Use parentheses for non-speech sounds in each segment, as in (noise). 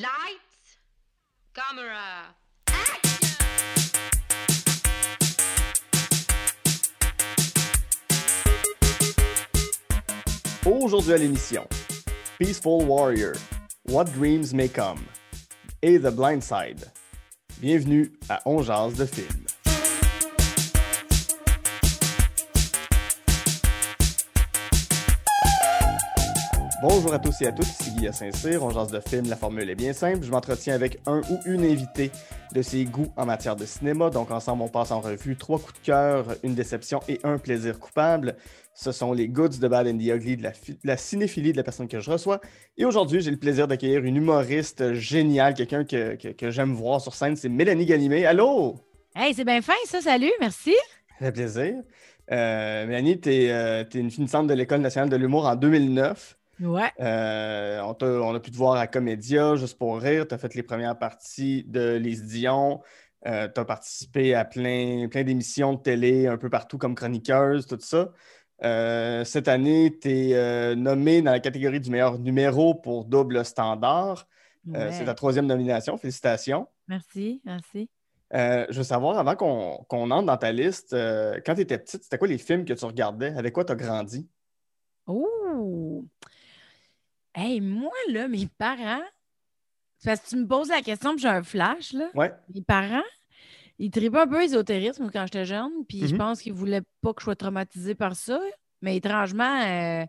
Lights, camera. Aujourd'hui à l'émission, Peaceful Warrior, What Dreams May Come et The Blind Side. Bienvenue à On Jase de film. Bonjour à tous et à toutes, ici Guy Saint-Cyr, on jase de film, la formule est bien simple. Je m'entretiens avec un ou une invitée de ses goûts en matière de cinéma. Donc ensemble, on passe en revue trois coups de cœur, une déception et un plaisir coupable. Ce sont les goods de Bad and the Ugly, de la, la cinéphilie de la personne que je reçois. Et aujourd'hui, j'ai le plaisir d'accueillir une humoriste géniale, quelqu'un que, que- que j'aime voir sur scène, c'est Mélanie Ganimé. Allô? Hey, c'est bien fin, ça. Salut, merci. Ça fait plaisir. Euh, Mélanie, tu es, une finissante de l'École nationale de l'humour en 2009. Ouais. Euh, on, a pu te voir à Comédia, juste pour rire. Tu as fait les premières parties de Lise Dion. tu as participé à plein, plein d'émissions de télé un peu partout comme chroniqueuse, tout ça. Euh, cette année, tu es nommée dans la catégorie du meilleur numéro pour double standard. Euh, Ouais. C'est ta troisième nomination. Félicitations. Merci, merci. Euh, je veux savoir, avant qu'on entre dans ta liste, euh, quand tu étais petite, c'était quoi les films que tu regardais? Avec quoi tu as grandi? Oh! Hey, moi, là, mes parents, parce que tu me poses la question, puis j'ai un flash, là. Ouais. Mes parents, ils tripaient un peu ésotérisme quand j'étais jeune, puis je Mhm. pense qu'ils voulaient pas que je sois traumatisée par ça. Mais étrangement, euh,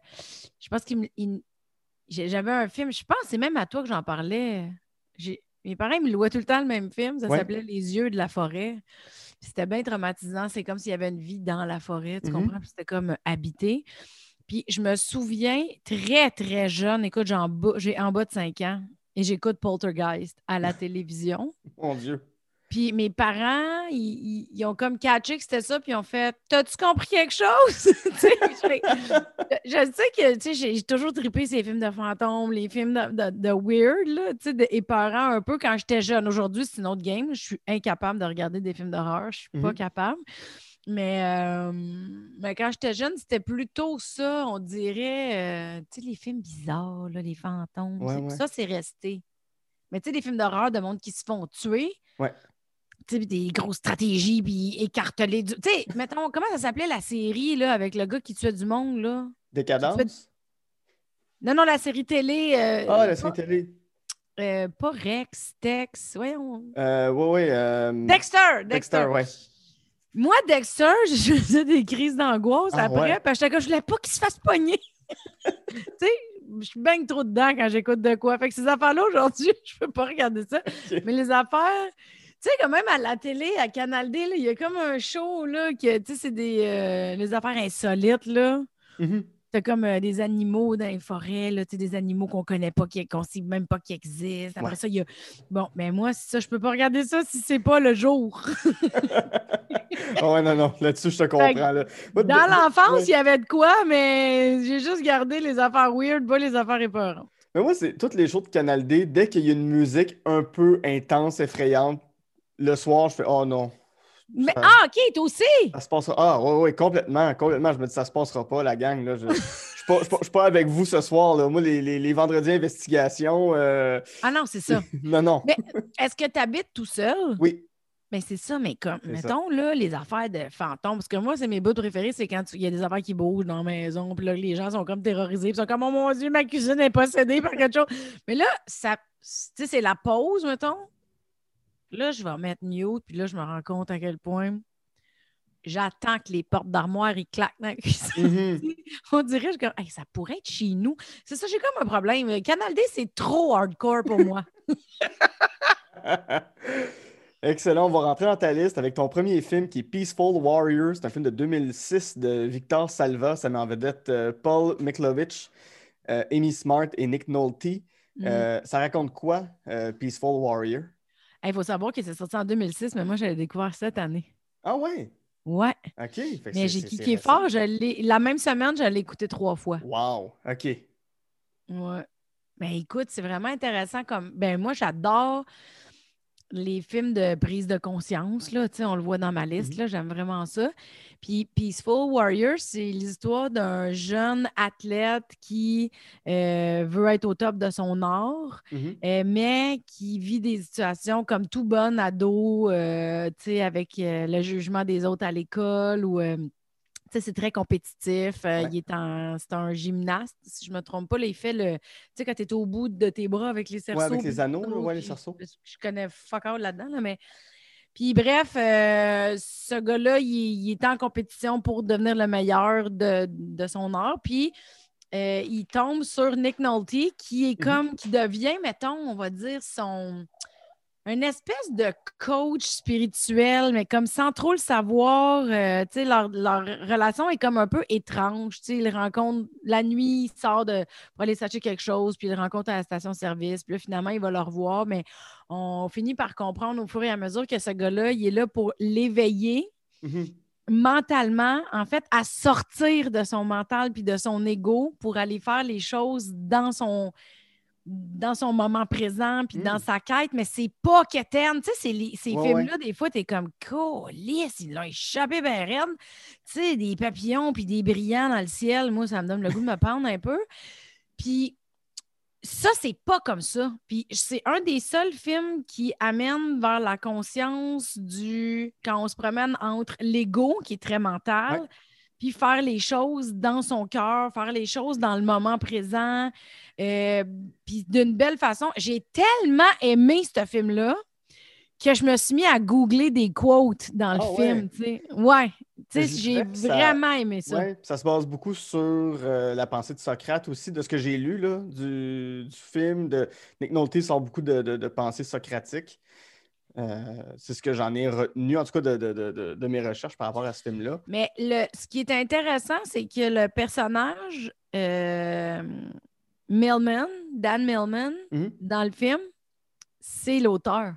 je pense qu'ils me- J'avais un film, je pense que c'est même à toi que j'en parlais. Mes parents ils me louaient tout le temps le même film, ça Ouais. s'appelait Les yeux de la forêt. Puis C'était bien traumatisant, c'est comme s'il y avait une vie dans la forêt, tu Mhm. comprends? Puis C'était comme habité. Puis je me souviens, très, très jeune, écoute, j'ai en bas, j'ai en bas de 5 ans et j'écoute Poltergeist à la télévision. (laughs) Mon Dieu. Puis mes parents, ils, ils- ont comme catché que c'était ça, puis ils ont fait T'as-tu compris quelque chose? (laughs) Je, sais que tu sais, j'ai toujours trippé ces films de fantômes, les films de, de- de weird, là, tu sais, de épeurants un peu quand j'étais jeune. Aujourd'hui, c'est une autre game. Je suis incapable de regarder des films d'horreur. Je suis pas Mhm. capable. Mais, euh, mais quand j'étais jeune, c'était plutôt ça, on dirait, euh, tu sais, les films bizarres, là, les fantômes. Ouais, c'est- ouais. Ça, c'est resté. Mais tu sais, des films d'horreur de monde qui se font tuer. Ouais. Tu sais, des grosses stratégies, puis écarteler du. Tu sais, mettons, comment ça s'appelait la série, là, avec le gars qui tuait du monde, là? Décadence? Non, non, la série télé. euh, Ah, la pas, série télé. euh, pas Rex, Tex, voyons. Euh, oui, oui. Dexter! Dexter! Dexter, ouais. Moi, Dexter, (laughs) je faisais des crises d'angoisse Ah après, ouais? parce que je voulais pas qu'il se fasse pogner. (laughs) tu sais, je baigne trop dedans quand j'écoute de quoi. Fait que ces affaires-là, aujourd'hui, (laughs) je peux pas regarder ça. Mais les affaires, tu sais, quand même à la télé, à Canal D, il y a comme un show, là, que, tu sais, c'est des euh, les affaires insolites, là. Mhm. T'as comme euh, des animaux dans les forêts, là, des animaux qu'on connaît pas, qu'on ne sait même pas qu'ils existent. Après Ouais. ça, il y a. Bon, mais moi, ça, je peux pas regarder ça si c'est pas le jour. Ah (laughs) ouais, non, non. Là-dessus, je te comprends. là. Dans l'enfance, ouais. il y avait de quoi, mais j'ai juste gardé les affaires weird, pas les affaires épeurantes. Mais moi, c'est toutes les shows de Canal D, dès qu'il y a une musique un peu intense, effrayante, le soir, je fais Oh non. Mais, Ça- ah, OK, toi aussi! Ça se passera. Ah, oui, oui, complètement, complètement. Je me dis, ça se passera pas, la gang. Là. Je ne suis pas, avec vous ce soir. Là. Moi, les, les, les vendredis investigations, euh, Ah non, c'est ça. (laughs) non, non. Mais est-ce que tu habites tout seul? Oui. Mais c'est ça, mais comme, ça. mettons, là, les affaires de fantômes, parce que moi, c'est mes bouts préférés, c'est quand il y a des affaires qui bougent dans la maison, puis là, les gens sont comme terrorisés, puis ils sont comme, oh mon Dieu, ma cuisine est possédée par quelque chose. Mais là, ça, tu sais, c'est la pause, mettons. Là, je vais mettre mute, puis là, je me rends compte à quel point j'attends que les portes d'armoire, ils claquent dans la cuisine. Mhm. (laughs) On dirait, je comme, Hey, ça pourrait être chez nous. C'est ça, j'ai comme un problème. Canal D, c'est trop hardcore pour moi. (laughs) Excellent. On va rentrer dans ta liste avec ton premier film qui est Peaceful Warrior. C'est un film de 2006 de Victor Salva. Ça met en vedette euh, Paul Miklovich, euh, Amy Smart et Nick Nolte. Mm. Euh, ça raconte quoi, euh, Peaceful Warrior? Il faut savoir que c'est sorti en 2006, mais moi, je l'ai découvert cette année. Ah ouais? Ouais. OK. Fait Mais j'ai récent. fort, je la même semaine, je l'ai écouté trois fois. Wow. OK. Ouais. Ben écoute, c'est vraiment intéressant comme. Ben moi, j'adore. Les films de prise de conscience, là, on le voit dans ma Mhm. liste, là, j'aime vraiment ça. Puis Peaceful Warrior, c'est l'histoire d'un jeune athlète qui euh, veut être au top de son art, Mhm. euh, mais qui vit des situations comme tout bon ado, euh, avec le jugement des autres à l'école ou. C'est très compétitif. euh, Ouais. il est en, c'est un gymnaste, si je ne me trompe pas. Là, il fait le. Tu sais, quand tu es au bout de tes bras avec les cerceaux. Ouais, avec les le anneaux, là, couteau, ouais, les cerceaux. Je connais fuck all là-dedans, là, mais. Puis bref, euh, ce gars-là, il, il est en compétition pour devenir le meilleur de, de son art. Puis euh, il tombe sur Nick Nolte, qui est Mhm. comme, qui devient, mettons, on va dire, son. Une espèce de coach spirituel, mais comme sans trop le savoir, euh, tu sais, leur, leur relation est comme un peu étrange. Tu sais, il rencontre la nuit, il sort de, pour aller s'acheter quelque chose, puis il le rencontre à la station-service, puis là, finalement, il va le revoir, mais on finit par comprendre au fur et à mesure que ce gars-là, il est là pour l'éveiller Mhm. mentalement, en fait, à sortir de son mental puis de son ego pour aller faire les choses dans son dans son moment présent puis Mm. dans sa quête, mais c'est pas qu'éterne. Tu sais, les- ces Ouais, films-là, des fois, t'es comme « Colis, il l'a échappé ben raide. » Tu sais, des papillons puis des brillants dans le ciel, moi, ça me donne le goût de me pendre un peu. Puis ça, c'est pas comme ça. Puis c'est un des seuls films qui amène vers la conscience du quand on se promène entre l'ego, qui est très mental, Ouais. Puis faire les choses dans son cœur, faire les choses dans le moment présent, euh, puis d'une belle façon. J'ai tellement aimé ce film-là que je me suis mis à googler des quotes dans le Ah film. ouais. j'ai ça- vraiment aimé ça. Ouais, ça se base beaucoup sur euh, la pensée de Socrate aussi, de ce que j'ai lu là, du, du film. De... Nick Nolte sort beaucoup de, de, de pensées socratiques. Euh, c'est ce que j'en ai retenu, en tout cas, de, de, de- de- mes recherches par rapport à ce film-là. Mais le, ce qui est intéressant, c'est que le personnage euh, Millman, Dan Millman, Mhm. dans le film, c'est l'auteur.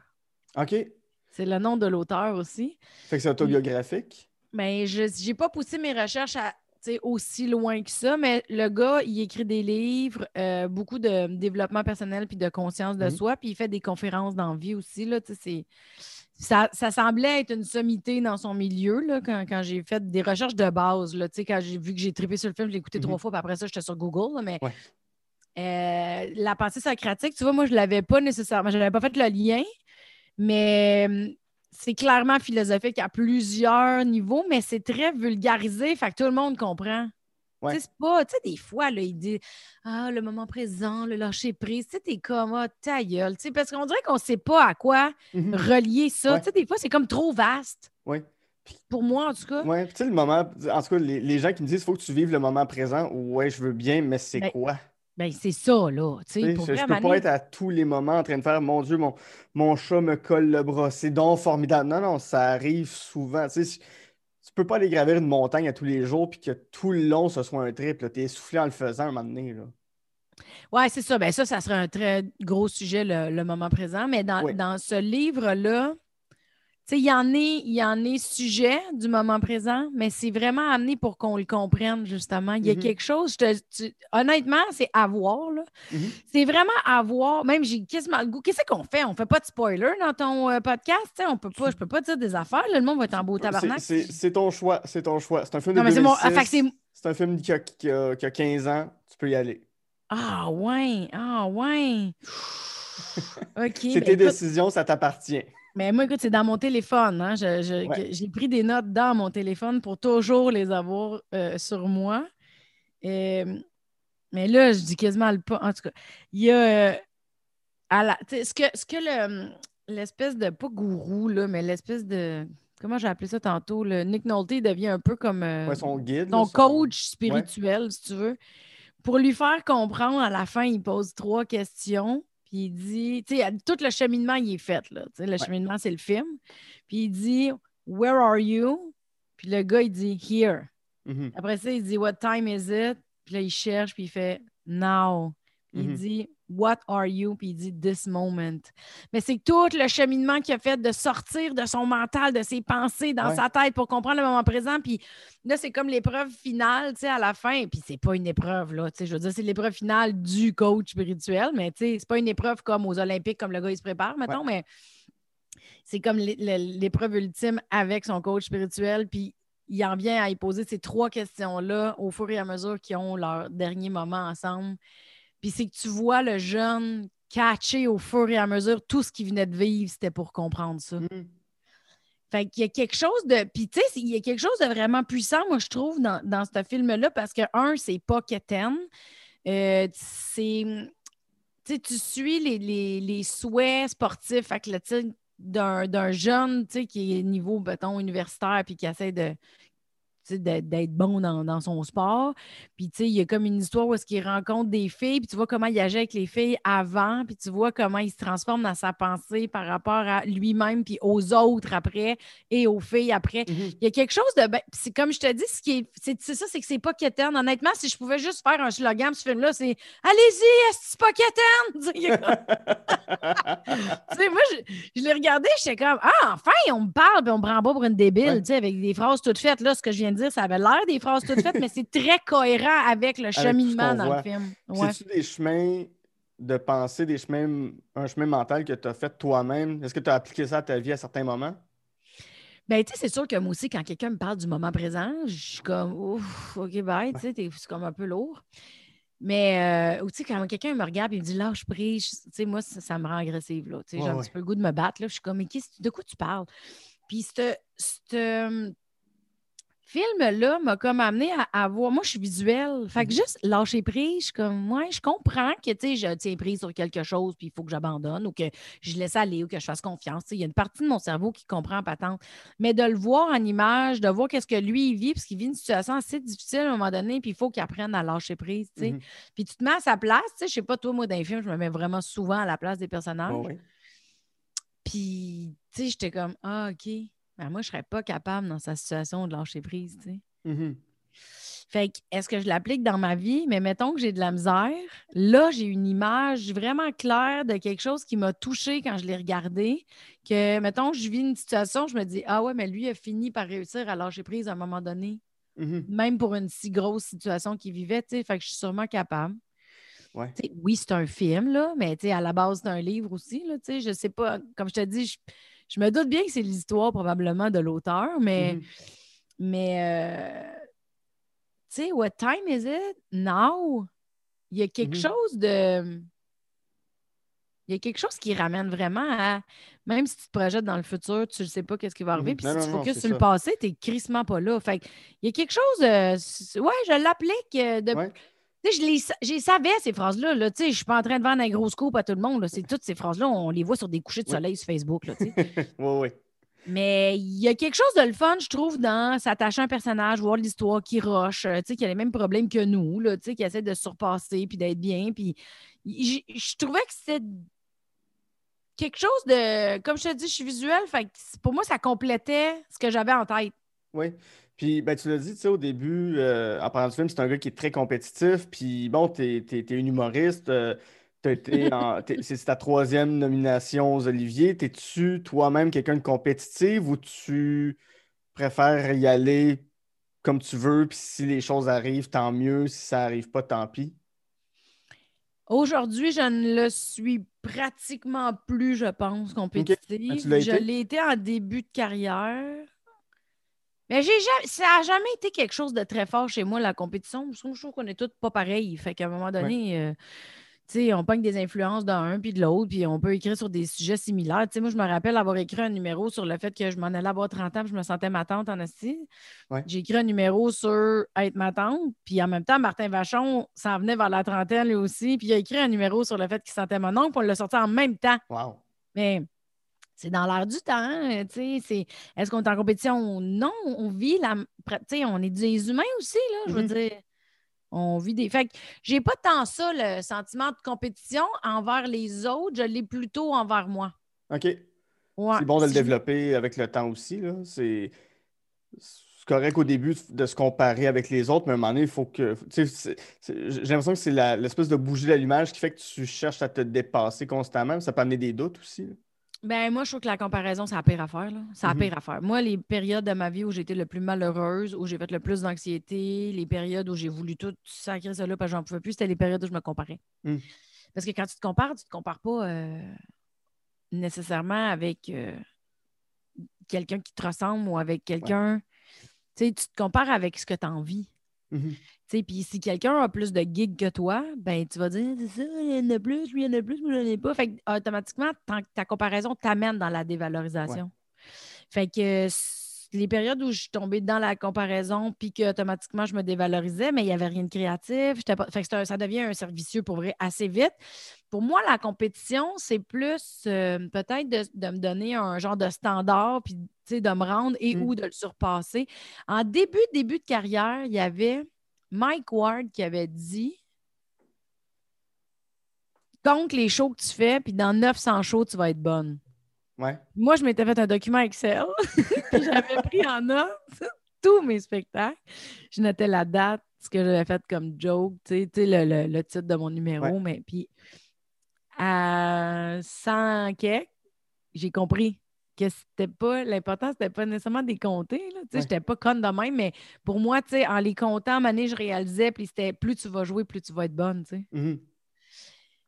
OK. C'est le nom de l'auteur aussi. Fait que c'est autobiographique. Mais je n'ai pas poussé mes recherches à, aussi loin que ça, mais le gars, il écrit des livres, euh, beaucoup de développement personnel puis de conscience de Mhm. soi, puis il fait des conférences dans vie aussi. Là, ça, ça semblait être une sommité dans son milieu là, quand, quand j'ai fait des recherches de base. Là, quand j'ai vu que j'ai trippé sur le film, je l'ai écouté Mhm. trois fois, puis après ça, j'étais sur Google. là, mais Ouais. euh, la pensée socratique, tu vois, moi, je ne l'avais pas nécessairement, je n'avais pas fait le lien, mais c'est clairement philosophique à plusieurs niveaux, mais c'est très vulgarisé, fait que tout le monde comprend. Ouais. Tu sais, c'est pas, tu sais, des fois, là, il dit Ah, le moment présent, le lâcher prise, tu sais, t'es comme Ah, ta gueule, tu sais, parce qu'on dirait qu'on sait pas à quoi Mhm. relier ça. Ouais. Tu sais, des fois, c'est comme trop vaste. Ouais. Pour moi, en tout cas. Ouais, tu sais, le moment, en tout cas, les, les gens qui me disent il faut que tu vives le moment présent, ouais, je veux bien, mais c'est Ben, quoi? Ben, c'est ça, là. Tu Tu sais, sais, pour je, vrai, peux pas être à tous les moments en train de faire Mon Dieu, mon, mon chat me colle le bras, c'est donc formidable. Non, non, ça arrive souvent. Tu sais, tu peux pas aller gravir une montagne à tous les jours puis que tout le long ce soit un trip. Tu es essoufflé en le faisant à un moment donné. Là. Oui, c'est ça. Ben ça, ça serait un très gros sujet, le, le moment présent. Mais dans, Oui. dans ce livre-là, il y en est, il y en est sujet du moment présent, mais c'est vraiment amené pour qu'on le comprenne, justement. Il y a Mhm. quelque chose, je te- tu- honnêtement, c'est à voir, là. Mhm. C'est vraiment à voir. Même, j'ai. Qu'est-ce qu'on fait? On fait pas de spoiler dans ton euh, podcast? tu sais, on peut pas, je peux pas dire des affaires. là. le monde va être en beau tabarnak. C'est- ton choix. C'est ton choix. C'est un film de ah, 2006. fait que c'est- C'est un film qui a, qui a- qui a 15 ans. Tu peux y aller. Ah, ouais. Ah, ouais. (laughs) OK. C'est ben, tes écoute, décisions, ça t'appartient. Mais moi, écoute, c'est dans mon téléphone. hein. Ouais. J'ai pris des notes dans mon téléphone pour toujours les avoir euh, sur moi. Mais là, je dis quasiment le pas. En tout cas, il y a. euh, à la- ce que, ce que le- l'espèce de. Pas gourou, là, mais l'espèce de. Comment j'ai appelé ça tantôt? Le Nick Nolte devient un peu comme. euh, Ouais, son guide. là, son- coach spirituel, si tu veux, pour lui faire comprendre, à la fin, il pose trois questions. Puis il dit, tu sais, tout le cheminement, il est fait. Là, le cheminement, c'est le film. Puis il dit, Where are you? Puis le gars, il dit, Here. Mhm. Après ça, il dit, What time is it? Puis là, il cherche, puis il fait, Now. Puis il Mhm. dit, What are you? Puis il dit, This moment. Mais c'est tout le cheminement qu'il a fait de sortir de son mental, de ses pensées dans Ouais. sa tête pour comprendre le moment présent. Puis là, c'est comme l'épreuve finale, tu sais, à la fin. Puis c'est pas une épreuve, là. Tu sais, je veux dire, c'est l'épreuve finale du coach spirituel, mais tu sais, c'est pas une épreuve comme aux Olympiques, comme le gars, il se prépare, mettons, mais c'est comme l'é- l'é- l'épreuve ultime avec son coach spirituel. Puis il en vient à y poser ces trois questions-là au fur et à mesure qu'ils ont leur dernier moment ensemble. Puis c'est que tu vois le jeune catcher au fur et à mesure tout ce qu'il venait de vivre, c'était pour comprendre ça. Mhm. Fait qu'il y a quelque chose de. Puis, tu sais, il y a quelque chose de vraiment puissant, moi, je trouve, dans, dans ce film-là, parce que, un, c'est pas quétaine. Euh, c'est. Tu sais, tu suis les, les- les souhaits sportifs athlétiques d'un d'un jeune, tu sais, qui est niveau, mettons, universitaire, puis qui essaie de d'être bon dans, dans son sport. Puis, tu sais, il y a comme une histoire où est-ce qu'il rencontre des filles, puis tu vois comment il agit avec les filles avant, puis tu vois comment il se transforme dans sa pensée par rapport à lui-même, puis aux autres après, et aux filles après. Mhm. Il y a quelque chose de. ben, c'est comme je te dis, ce qui est, c'est, ça, c'est que c'est pas quétaine. Honnêtement, si je pouvais juste faire un slogan de ce film-là, c'est Allez-y, est-ce que c'est pas quétaine? (laughs) Tu sais, (laughs) tu moi, je, je l'ai regardé, j'étais comme Ah, enfin, on me parle, puis on me prend pas pour une débile, Ouais. tu sais, avec des phrases toutes faites. Là, ce que je viens de dire, ça avait l'air des phrases toutes faites, mais c'est très cohérent avec le cheminement dans voit. le film. Ouais. C'est-tu des chemins de pensée, des chemins, un chemin mental que tu as fait toi-même? Est-ce que tu as appliqué ça à ta vie à certains moments? Ben, tu sais, c'est sûr que moi aussi, quand quelqu'un me parle du moment présent, je suis comme, ouf, OK, bye, tu sais, c'est comme un peu lourd. Mais, euh, tu sais, quand quelqu'un me regarde et me dit lâche prise, tu sais, moi, ça, ça me rend agressive, là. Tu sais, Ouais, j'ai un ouais. petit peu le goût de me battre, là. Je suis comme, mais qu'est-ce- de quoi tu parles? Puis, ce film-là m'a comme amené à, à voir. Moi, je suis visuelle. Fait que Mhm. juste lâcher prise, je suis comme, ouais, je comprends que, tu sais, je tiens prise sur quelque chose, puis il faut que j'abandonne ou que je laisse aller ou que je fasse confiance. Il y a une partie de mon cerveau qui comprend patente. Mais de le voir en image, de voir qu'est-ce que lui, il vit, parce qu'il vit une situation assez difficile à un moment donné, puis il faut qu'il apprenne à lâcher prise, tu sais. Mhm. Puis tu te mets à sa place, tu sais, je sais pas, toi, moi, dans les films, je me mets vraiment souvent à la place des personnages. Ouais. Puis, tu sais, j'étais comme, ah, OK. Ben, moi, je serais pas capable dans sa situation de lâcher prise, tu sais. Mhm. Fait que, est-ce que je l'applique dans ma vie? Mais mettons que j'ai de la misère. Là, j'ai une image vraiment claire de quelque chose qui m'a touchée quand je l'ai regardé. Que, mettons, je vis une situation, je me dis, ah ouais, mais lui a fini par réussir à lâcher prise à un moment donné, Mhm. même pour une si grosse situation qu'il vivait, tu sais. Fait que je suis sûrement capable. Ouais. Oui, c'est un film, là, mais à la base, c'est un livre aussi. Là, je sais pas, comme je te dis, je, je me doute bien que c'est l'histoire probablement de l'auteur, mais, Mhm. mais euh, tu sais, what time is it now? Il y a quelque Mhm. chose de. Il y a quelque chose qui ramène vraiment à. Même si tu te projettes dans le futur, tu ne sais pas qu'est-ce qui va arriver. Mhm. Puis si non, tu non, focuses sur le passé, tu n'es crissement pas là. Fait que il y a quelque chose. euh, ouais, je l'applique euh, de Ouais. Tu sais, je les, savais ces phrases-là. Là, tu sais, je suis pas en train de vendre un gros scoop à tout le monde. là. C'est toutes ces phrases-là, on les voit sur des couchers de Oui. soleil sur Facebook. Là, tu sais. (laughs) ouais, ouais. Mais il y a quelque chose de le fun, je trouve, dans s'attacher à un personnage, voir l'histoire qui roche, euh, tu sais, qui a les mêmes problèmes que nous, là, tu sais, qui essaie de se surpasser puis d'être bien. Puis je trouvais que c'était quelque chose de. Comme je te dis, je suis visuelle, fait que pour moi, ça complétait ce que j'avais en tête. Oui. Puis, ben, tu l'as dit, tu sais, au début, euh, en parlant du film, c'est un gars qui est très compétitif. Puis, bon, t'es, t'es, t'es une humoriste. euh, c'est ta troisième nomination aux Olivier. T'es-tu toi-même quelqu'un de compétitif ou tu préfères y aller comme tu veux? Puis, si les choses arrivent, tant mieux. Si ça arrive pas, tant pis? Aujourd'hui, je ne le suis pratiquement plus, je pense, compétitive. Tu l'as je l'ai été en début de carrière. Mais j'ai jamais, ça n'a jamais été quelque chose de très fort chez moi, la compétition. Je trouve, qu'on est tous pas pareils. Fait qu'à un moment donné, euh, tu sais, on pogne des influences d'un puis de l'autre, puis on peut écrire sur des sujets similaires. Tu sais, moi, je me rappelle avoir écrit un numéro sur le fait que je m'en allais avoir 30 ans, puis je me sentais ma tante en. Ouais. J'ai écrit un numéro sur être ma tante, puis en même temps, Martin Vachon s'en venait vers la trentaine lui aussi, puis il a écrit un numéro sur le fait qu'il sentait mon oncle, puis on l'a sorti en même temps. Wow. Mais c'est dans l'air du temps, hein, tu sais. c'est- Est-ce qu'on est en compétition? Non, on vit la. Tu sais, on est des humains aussi, là, je veux Mhm. dire. On vit des. Fait que j'ai pas tant ça, le sentiment de compétition envers les autres, je l'ai plutôt envers moi. OK. Ouais. C'est bon de le développer avec le temps aussi, là. C'est correct au début de se comparer avec les autres, mais à un moment donné, il faut que. J'ai l'impression que c'est l'espèce de bougie d'allumage qui fait que tu cherches à te dépasser constamment. Ça peut amener des doutes aussi. là. Ben, moi, je trouve que la comparaison, c'est la pire affaire. là. C'est la Mhm. pire affaire. Moi, les périodes de ma vie où été le plus malheureuse, où j'ai fait le plus d'anxiété, les périodes où j'ai voulu tout sacrer ça là parce que j'en pouvais plus, c'était les périodes où je me comparais. Mm. Parce que quand tu te compares, tu te compares pas euh, nécessairement avec euh, quelqu'un qui te ressemble ou avec quelqu'un. Tu sais, tu te compares avec ce que tu as envie. Mhm. Puis si quelqu'un a plus de gigs que toi, ben tu vas dire c'est ça, il y en a plus, lui, il y en a plus, moi, j'en ai pas. Fait que automatiquement, tant que ta comparaison t'amène dans la dévalorisation. Fait que les périodes où je suis tombée dans la comparaison, puis que automatiquement je me dévalorisais, mais il n'y avait rien de créatif. Pas... Fait que un- ça devient un servicieux pour vrai assez vite. Pour moi, la compétition, c'est plus euh, peut-être de, de me donner un genre de standard, puis de me rendre et Mm. ou de le surpasser. En début, début de carrière, il y avait Mike Ward qui avait dit compte les shows que tu fais, puis dans 900 shows, tu vas être bonne. Ouais. Moi, je m'étais fait un document Excel, (laughs) puis j'avais pris en note tous mes spectacles. Je notais la date, ce que j'avais fait comme joke, tu sais, le, le- le titre de mon numéro, Ouais. mais puis à 100 quelques, j'ai compris que c'était pas, l'important, c'était pas nécessairement des compter, là, Ouais. j'étais pas conne de même, mais pour moi, tu sais, en les comptant, donné, je réalisais, puis c'était plus tu vas jouer, plus tu vas être bonne. Mhm.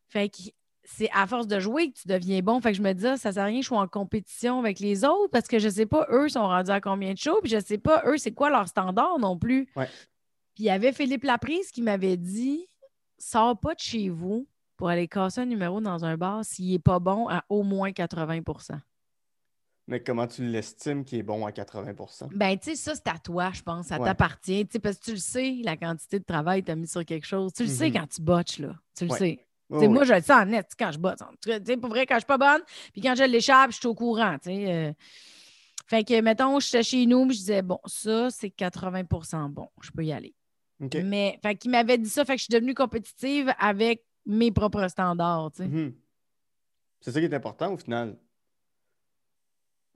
Fait que c'est à force de jouer que tu deviens bon. Fait que je me dis, ah, ça sert à rien, je suis en compétition avec les autres parce que je sais pas, eux sont rendus à combien de shows, puis je sais pas, eux, c'est quoi leur standard non plus. Ouais. Puis il y avait Philippe Laprise qui m'avait dit, sors pas de chez vous pour aller casser un numéro dans un bar s'il est pas bon à au moins 80 Mais comment tu l'estimes qui est bon à 80% Ben, tu sais, ça, c'est à toi, je pense. Ça Ouais. t'appartient. Tu sais, parce que tu le sais, la quantité de travail que tu as mis sur quelque chose. Tu le sais Mhm. quand tu botches, là. Tu le Ouais. sais. Oh. Moi, je le sais en net quand je botte. Tu sais, pour vrai, quand je suis pas bonne, puis quand je l'échappe, je suis au courant. euh. Fait que, mettons, je suis chez nous, je disais, bon, ça, c'est 80% bon, je peux y aller. Mais, fait qu'il m'avait dit ça, fait que je suis devenue compétitive avec mes propres standards. Mhm. C'est ça qui est important au final.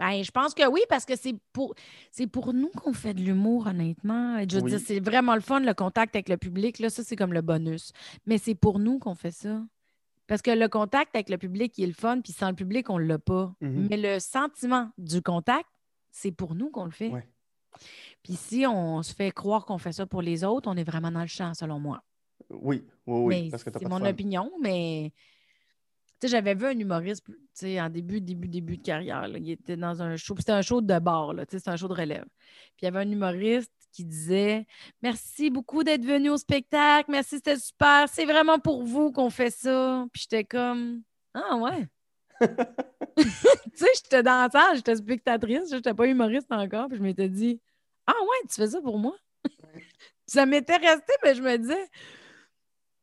Ben, je pense que oui, parce que c'est pour, c'est pour nous qu'on fait de l'humour, honnêtement. Je veux Oui. dire, c'est vraiment le fun, le contact avec le public. Là, ça, c'est comme le bonus. Mais c'est pour nous qu'on fait ça. Parce que le contact avec le public, il est le fun, puis sans le public, on ne l'a pas. Mhm. Mais le sentiment du contact, c'est pour nous qu'on le fait. Ouais. Puis si on se fait croire qu'on fait ça pour les autres, on est vraiment dans le champ, selon moi. Oui, oui, oui. mais parce que t'as c'est mon fun. opinion, mais tu sais, j'avais vu un humoriste tu sais, en début, début, début de carrière. là. Il était dans un show. C'était un show de bar, là, tu sais, c'était un show de relève. Puis il y avait un humoriste qui disait Merci beaucoup d'être venu au spectacle. Merci, c'était super. C'est vraiment pour vous qu'on fait ça. Puis j'étais comme Ah ouais. (laughs) tu sais, j'étais dans la salle, j'étais spectatrice, j'étais pas humoriste encore. Puis je m'étais dit Ah ouais, tu fais ça pour moi? ça m'était resté, mais je me disais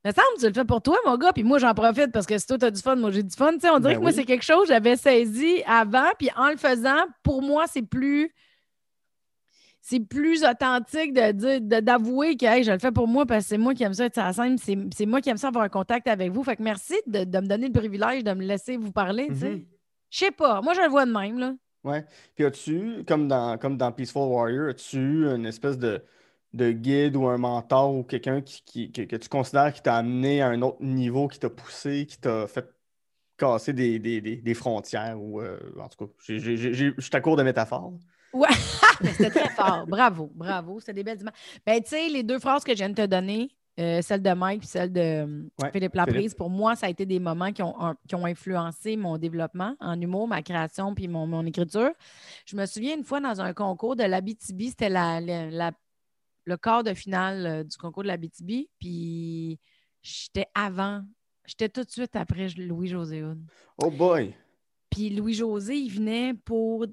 me semble que tu le fais pour toi, mon gars, puis moi, j'en profite parce que si toi, tu as du fun, moi, j'ai du fun. Tu sais, on dirait Ben que moi, c'est quelque chose que j'avais saisi avant, puis en le faisant, pour moi, c'est plus. C'est plus authentique de d'avouer que hey, je le fais pour moi parce que c'est moi qui aime ça être sur la scène, c'est moi qui aime ça avoir un contact avec vous. Fait que merci de, de me donner le privilège de me laisser vous parler. Mhm. Je sais pas, moi je le vois de même. Là. Ouais. Puis as-tu, comme dans, comme dans Peaceful Warrior, as-tu une espèce de, de guide ou un mentor ou quelqu'un qui, qui- que, que tu considères qui t'a amené à un autre niveau, qui t'a poussé, qui t'a fait casser des, des, des, des frontières ou euh, en tout cas, je suis à court de métaphores. Ouais, (laughs) c'était très fort. Bravo, bravo. C'était des belles images. Ben, tu sais, les deux phrases que je viens de te donner, euh, celle de Mike et celle de euh, Ouais, Philippe Laprise, Philippe. pour moi, ça a été des moments qui ont, un- qui ont influencé mon développement en humour, ma création puis mon, mon écriture. Je me souviens une fois dans un concours de l'Abitibi, c'était la, la- la- le quart de finale euh, du concours de l'Abitibi, puis j'étais avant, j'étais tout de suite après Louis-José. Oh boy! Puis Louis-José, il venait pour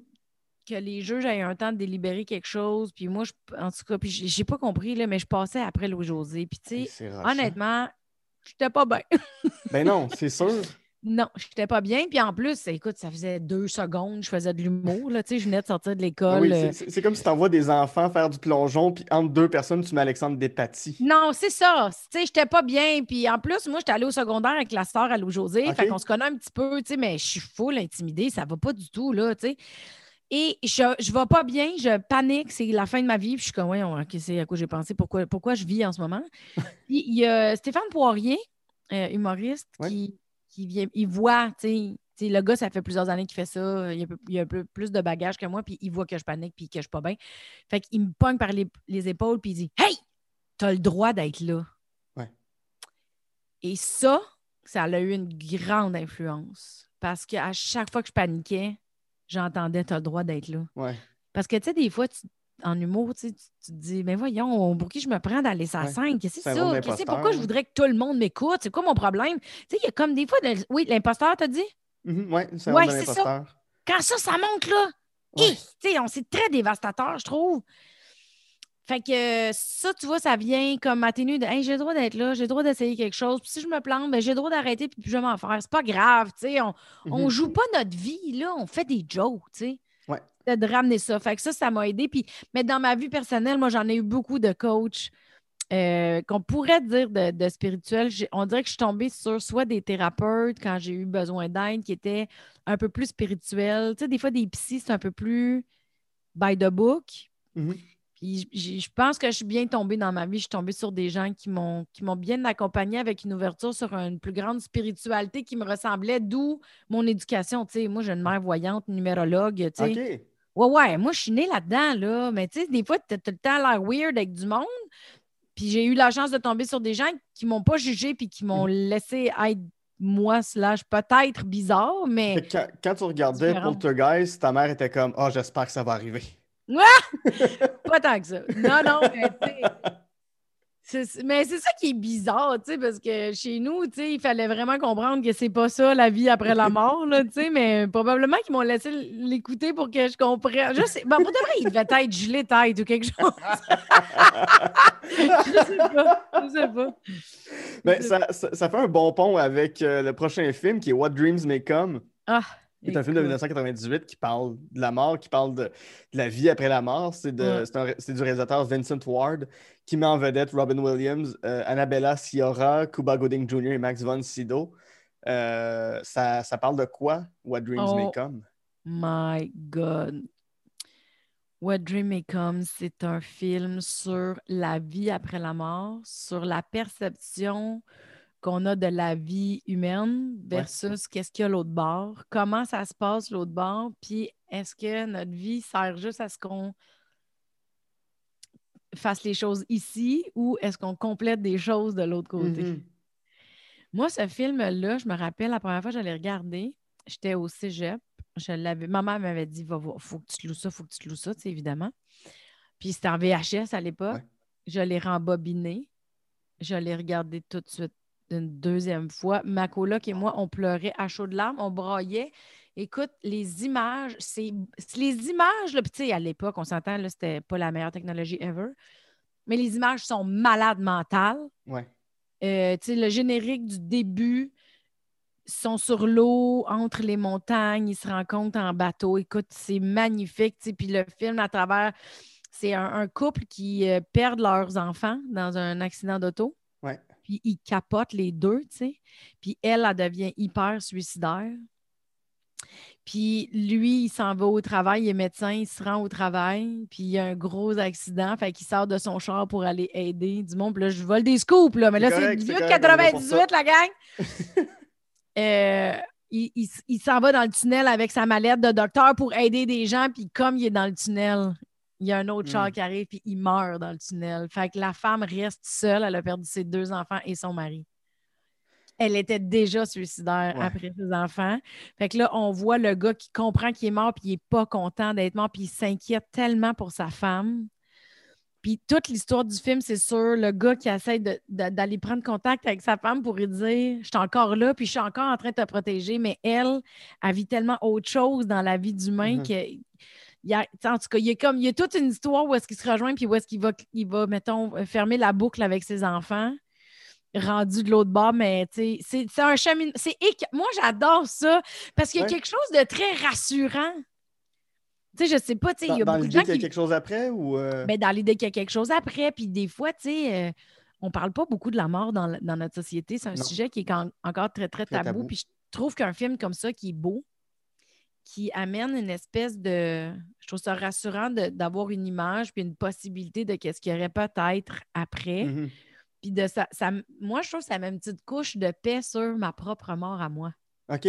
que les juges aient un temps de délibérer quelque chose. Puis moi, je, en tout cas, puis j'ai pas compris, là, mais je passais après Louis-José. Puis tu sais, honnêtement, j'étais pas bien. Ben non, (laughs) c'est sûr. Non, j'étais pas bien. Puis en plus, écoute, ça faisait deux secondes, je faisais de l'humour. là, Tu sais, je venais de sortir de l'école. Oui, euh, c'est- c'est comme si tu envoies des enfants faire du plongeon, puis entre deux personnes, tu mets Alexandre Despatie. Non, c'est ça. Tu sais, j'étais pas bien. Puis en plus, moi, j'étais allée au secondaire avec la sœur à Louis-José. OK. Fait qu'on se connaît un petit peu, tu sais, mais je suis full intimidée. Ça va pas du tout, là, tu sais. Et je, je vais pas bien, je panique, c'est la fin de ma vie. Puis je suis comme, ouais, OK, c'est à quoi j'ai pensé, pourquoi, pourquoi je vis en ce moment. (laughs) Puis il y a Stéphane Poirier, euh, humoriste, Ouais. qui, qui vient, il voit, tu sais, le gars, ça fait plusieurs années qu'il fait ça. Il a, il a un peu plus de bagages que moi, puis il voit que je panique, puis que je suis pas bien. Fait qu'il me pogne par les, les épaules, puis il dit Hey, t'as le droit d'être là. Ouais. Et ça, ça a eu une grande influence. Parce qu'à chaque fois que je paniquais, j'entendais T'as le droit d'être là. Ouais. Parce que, tu sais, des fois, tu- en humour, tu, sais, tu tu te dis, mais voyons, pour qui je me prends d'aller Ouais. scène? Qu'est-ce que C'est ça? Qu'est-ce que c'est? d'imposteur, Pourquoi je voudrais que tout le monde m'écoute? C'est quoi mon problème? Tu sais, il y a comme des fois, de- oui, l'imposteur, t'as dit? Mhm, ouais, c'est Ouais, ça. Quand ça, ça monte, là, Ouais. sais, on- c'est très dévastateur, je trouve. Fait que ça, tu vois, ça vient comme atténuer de Hey, j'ai le droit d'être là, j'ai le droit d'essayer quelque chose. Puis si je me plante, ben, j'ai le droit d'arrêter puis plus jamais en faire. C'est pas grave, tu sais. On, on Mhm. joue pas notre vie, là, on fait des jokes, tu sais. Ouais. De ramener ça. Fait que ça, ça m'a aidé. Puis, mais dans ma vie personnelle, moi, j'en ai eu beaucoup de coachs euh, qu'on pourrait dire de, de spirituels. J'ai- On dirait que je suis tombée sur soit des thérapeutes quand j'ai eu besoin d'aide qui étaient un peu plus spirituels. Tu sais, des fois, des psys, c'est un peu plus by the book. Mhm. Puis je pense que je suis bien tombée dans ma vie. Je suis tombée sur des gens qui m'ont qui m'ont bien accompagnée avec une ouverture sur une plus grande spiritualité qui me ressemblait, d'où mon éducation. Tu sais, moi, j'ai une mère voyante, numérologue. Tu sais. Ouais, ouais, moi, je suis née là-dedans, là. Mais tu sais, des fois, tu as tout le temps l'air weird avec du monde. Puis j'ai eu la chance de tomber sur des gens qui m'ont pas jugé puis qui m'ont laissé être moi, slash peut-être bizarre, mais Quand, quand tu regardais. Poltergeist, ta mère était comme Ah, j'espère que ça va arriver. (laughs) pas tant que ça. (laughs) Non, non, mais tu sais, c'est- Mais c'est ça qui est bizarre, tu sais, parce que chez nous, tu sais, il fallait vraiment comprendre que c'est pas ça la vie après la mort, là, tu sais, mais probablement qu'ils m'ont laissé l'écouter pour que je comprenne. Je sais, ben, pour de vrai, il devait être gelé tête ou quelque chose. (laughs) je sais pas, je sais pas. Ben, ça, ça- ça fait un bon pont avec euh, le prochain film qui est What Dreams May Come. Ah, C'est un film de écoute. 1998 qui parle de la mort, qui parle de, de la vie après la mort. C'est de- Ouais. c'est un ré- c'est du réalisateur Vincent Ward qui met en vedette Robin Williams, euh, Annabella Sciorra, Cuba Gooding Jr. et Max von Sydow. Euh, ça, ça parle de quoi, What Dreams May Oh. Come? My God. What Dream May Come, c'est un film sur la vie après la mort, sur la perception qu'on a de la vie humaine versus qu'est-ce qu'il y a l'autre bord, comment ça se passe l'autre bord, puis est-ce que notre vie sert juste à ce qu'on fasse les choses ici ou est-ce qu'on complète des choses de l'autre côté? Mhm. Moi, ce film-là, je me rappelle la première fois que je l'ai regardé, j'étais au cégep. Je l'avais, ma mère m'avait dit va, va, faut que tu loues ça, faut que tu loues ça, tu sais, évidemment. Puis c'était en VHS à l'époque. Ouais. Je l'ai rembobiné. Je l'ai regardé tout de suite une deuxième fois. Ma coloc et moi, on pleurait à chaudes larmes, on braillait. Écoute, les images, c'est les images, là, puis à l'époque, on s'entend, là, c'était pas la meilleure technologie ever. Mais les images sont malades mentales. Ouais. Euh, tu sais, le générique du début ils sont sur l'eau, entre les montagnes, ils se rencontrent en bateau. Écoute, c'est magnifique. tu sais. Puis le film, à travers, c'est un, un couple qui euh, perdent leurs enfants dans un accident d'auto. Puis ils capotent les deux, tu sais. Puis elle, elle devient hyper suicidaire. Puis lui, il s'en va au travail, il est médecin, il se rend au travail, puis il y a un gros accident, fait qu'il sort de son char pour aller aider du monde. Puis là, je vole des scoops, là, mais là, C'est vieux c'est de correct, on est là pour 98, la gang! (laughs) Euh, il il- il s'en va dans le tunnel avec sa mallette de docteur pour aider des gens, puis comme il est dans le tunnel, il y a un autre char Hmm. qui arrive, puis il meurt dans le tunnel. Fait que la femme reste seule, elle a perdu ses deux enfants et son mari. Elle était déjà suicidaire Ouais. après ses enfants. Fait que là, on voit le gars qui comprend qu'il est mort, puis il n'est pas content d'être mort, puis il s'inquiète tellement pour sa femme. Puis toute l'histoire du film, c'est sur le gars qui essaie d'aller prendre contact avec sa femme pour lui dire Je suis encore là, puis je suis encore en train de te protéger, mais elle, elle vit tellement autre chose dans la vie d'humain Mhm. que. Il a- en tout cas, il y a comme il y a toute une histoire où est-ce qu'il se rejoint puis où est-ce qu'il va, il va, mettons, fermer la boucle avec ses enfants, rendu de l'autre bord, mais c'est un chemin. Moi, j'adore ça parce qu'il y a Ouais. quelque chose de très rassurant. Tu sais, je sais pas, tu sais, il y a dans beaucoup de gens qu'il y a qui quelque chose après ou. euh, ben, dans l'idée qu'il y a quelque chose après. Puis des fois, tu sais, euh, on parle pas beaucoup de la mort dans, notre société. C'est un Non. sujet qui est quand- encore très, très Très tabou. tabou. Puis je trouve qu'un film comme ça, qui est beau, qui amène une espèce de. Je trouve ça rassurant d'avoir une image puis une possibilité de qu'est-ce qu'il y aurait peut-être après. mhm. Puis de ça, ça. Moi, je trouve que ça met une petite couche de paix sur ma propre mort à moi. OK.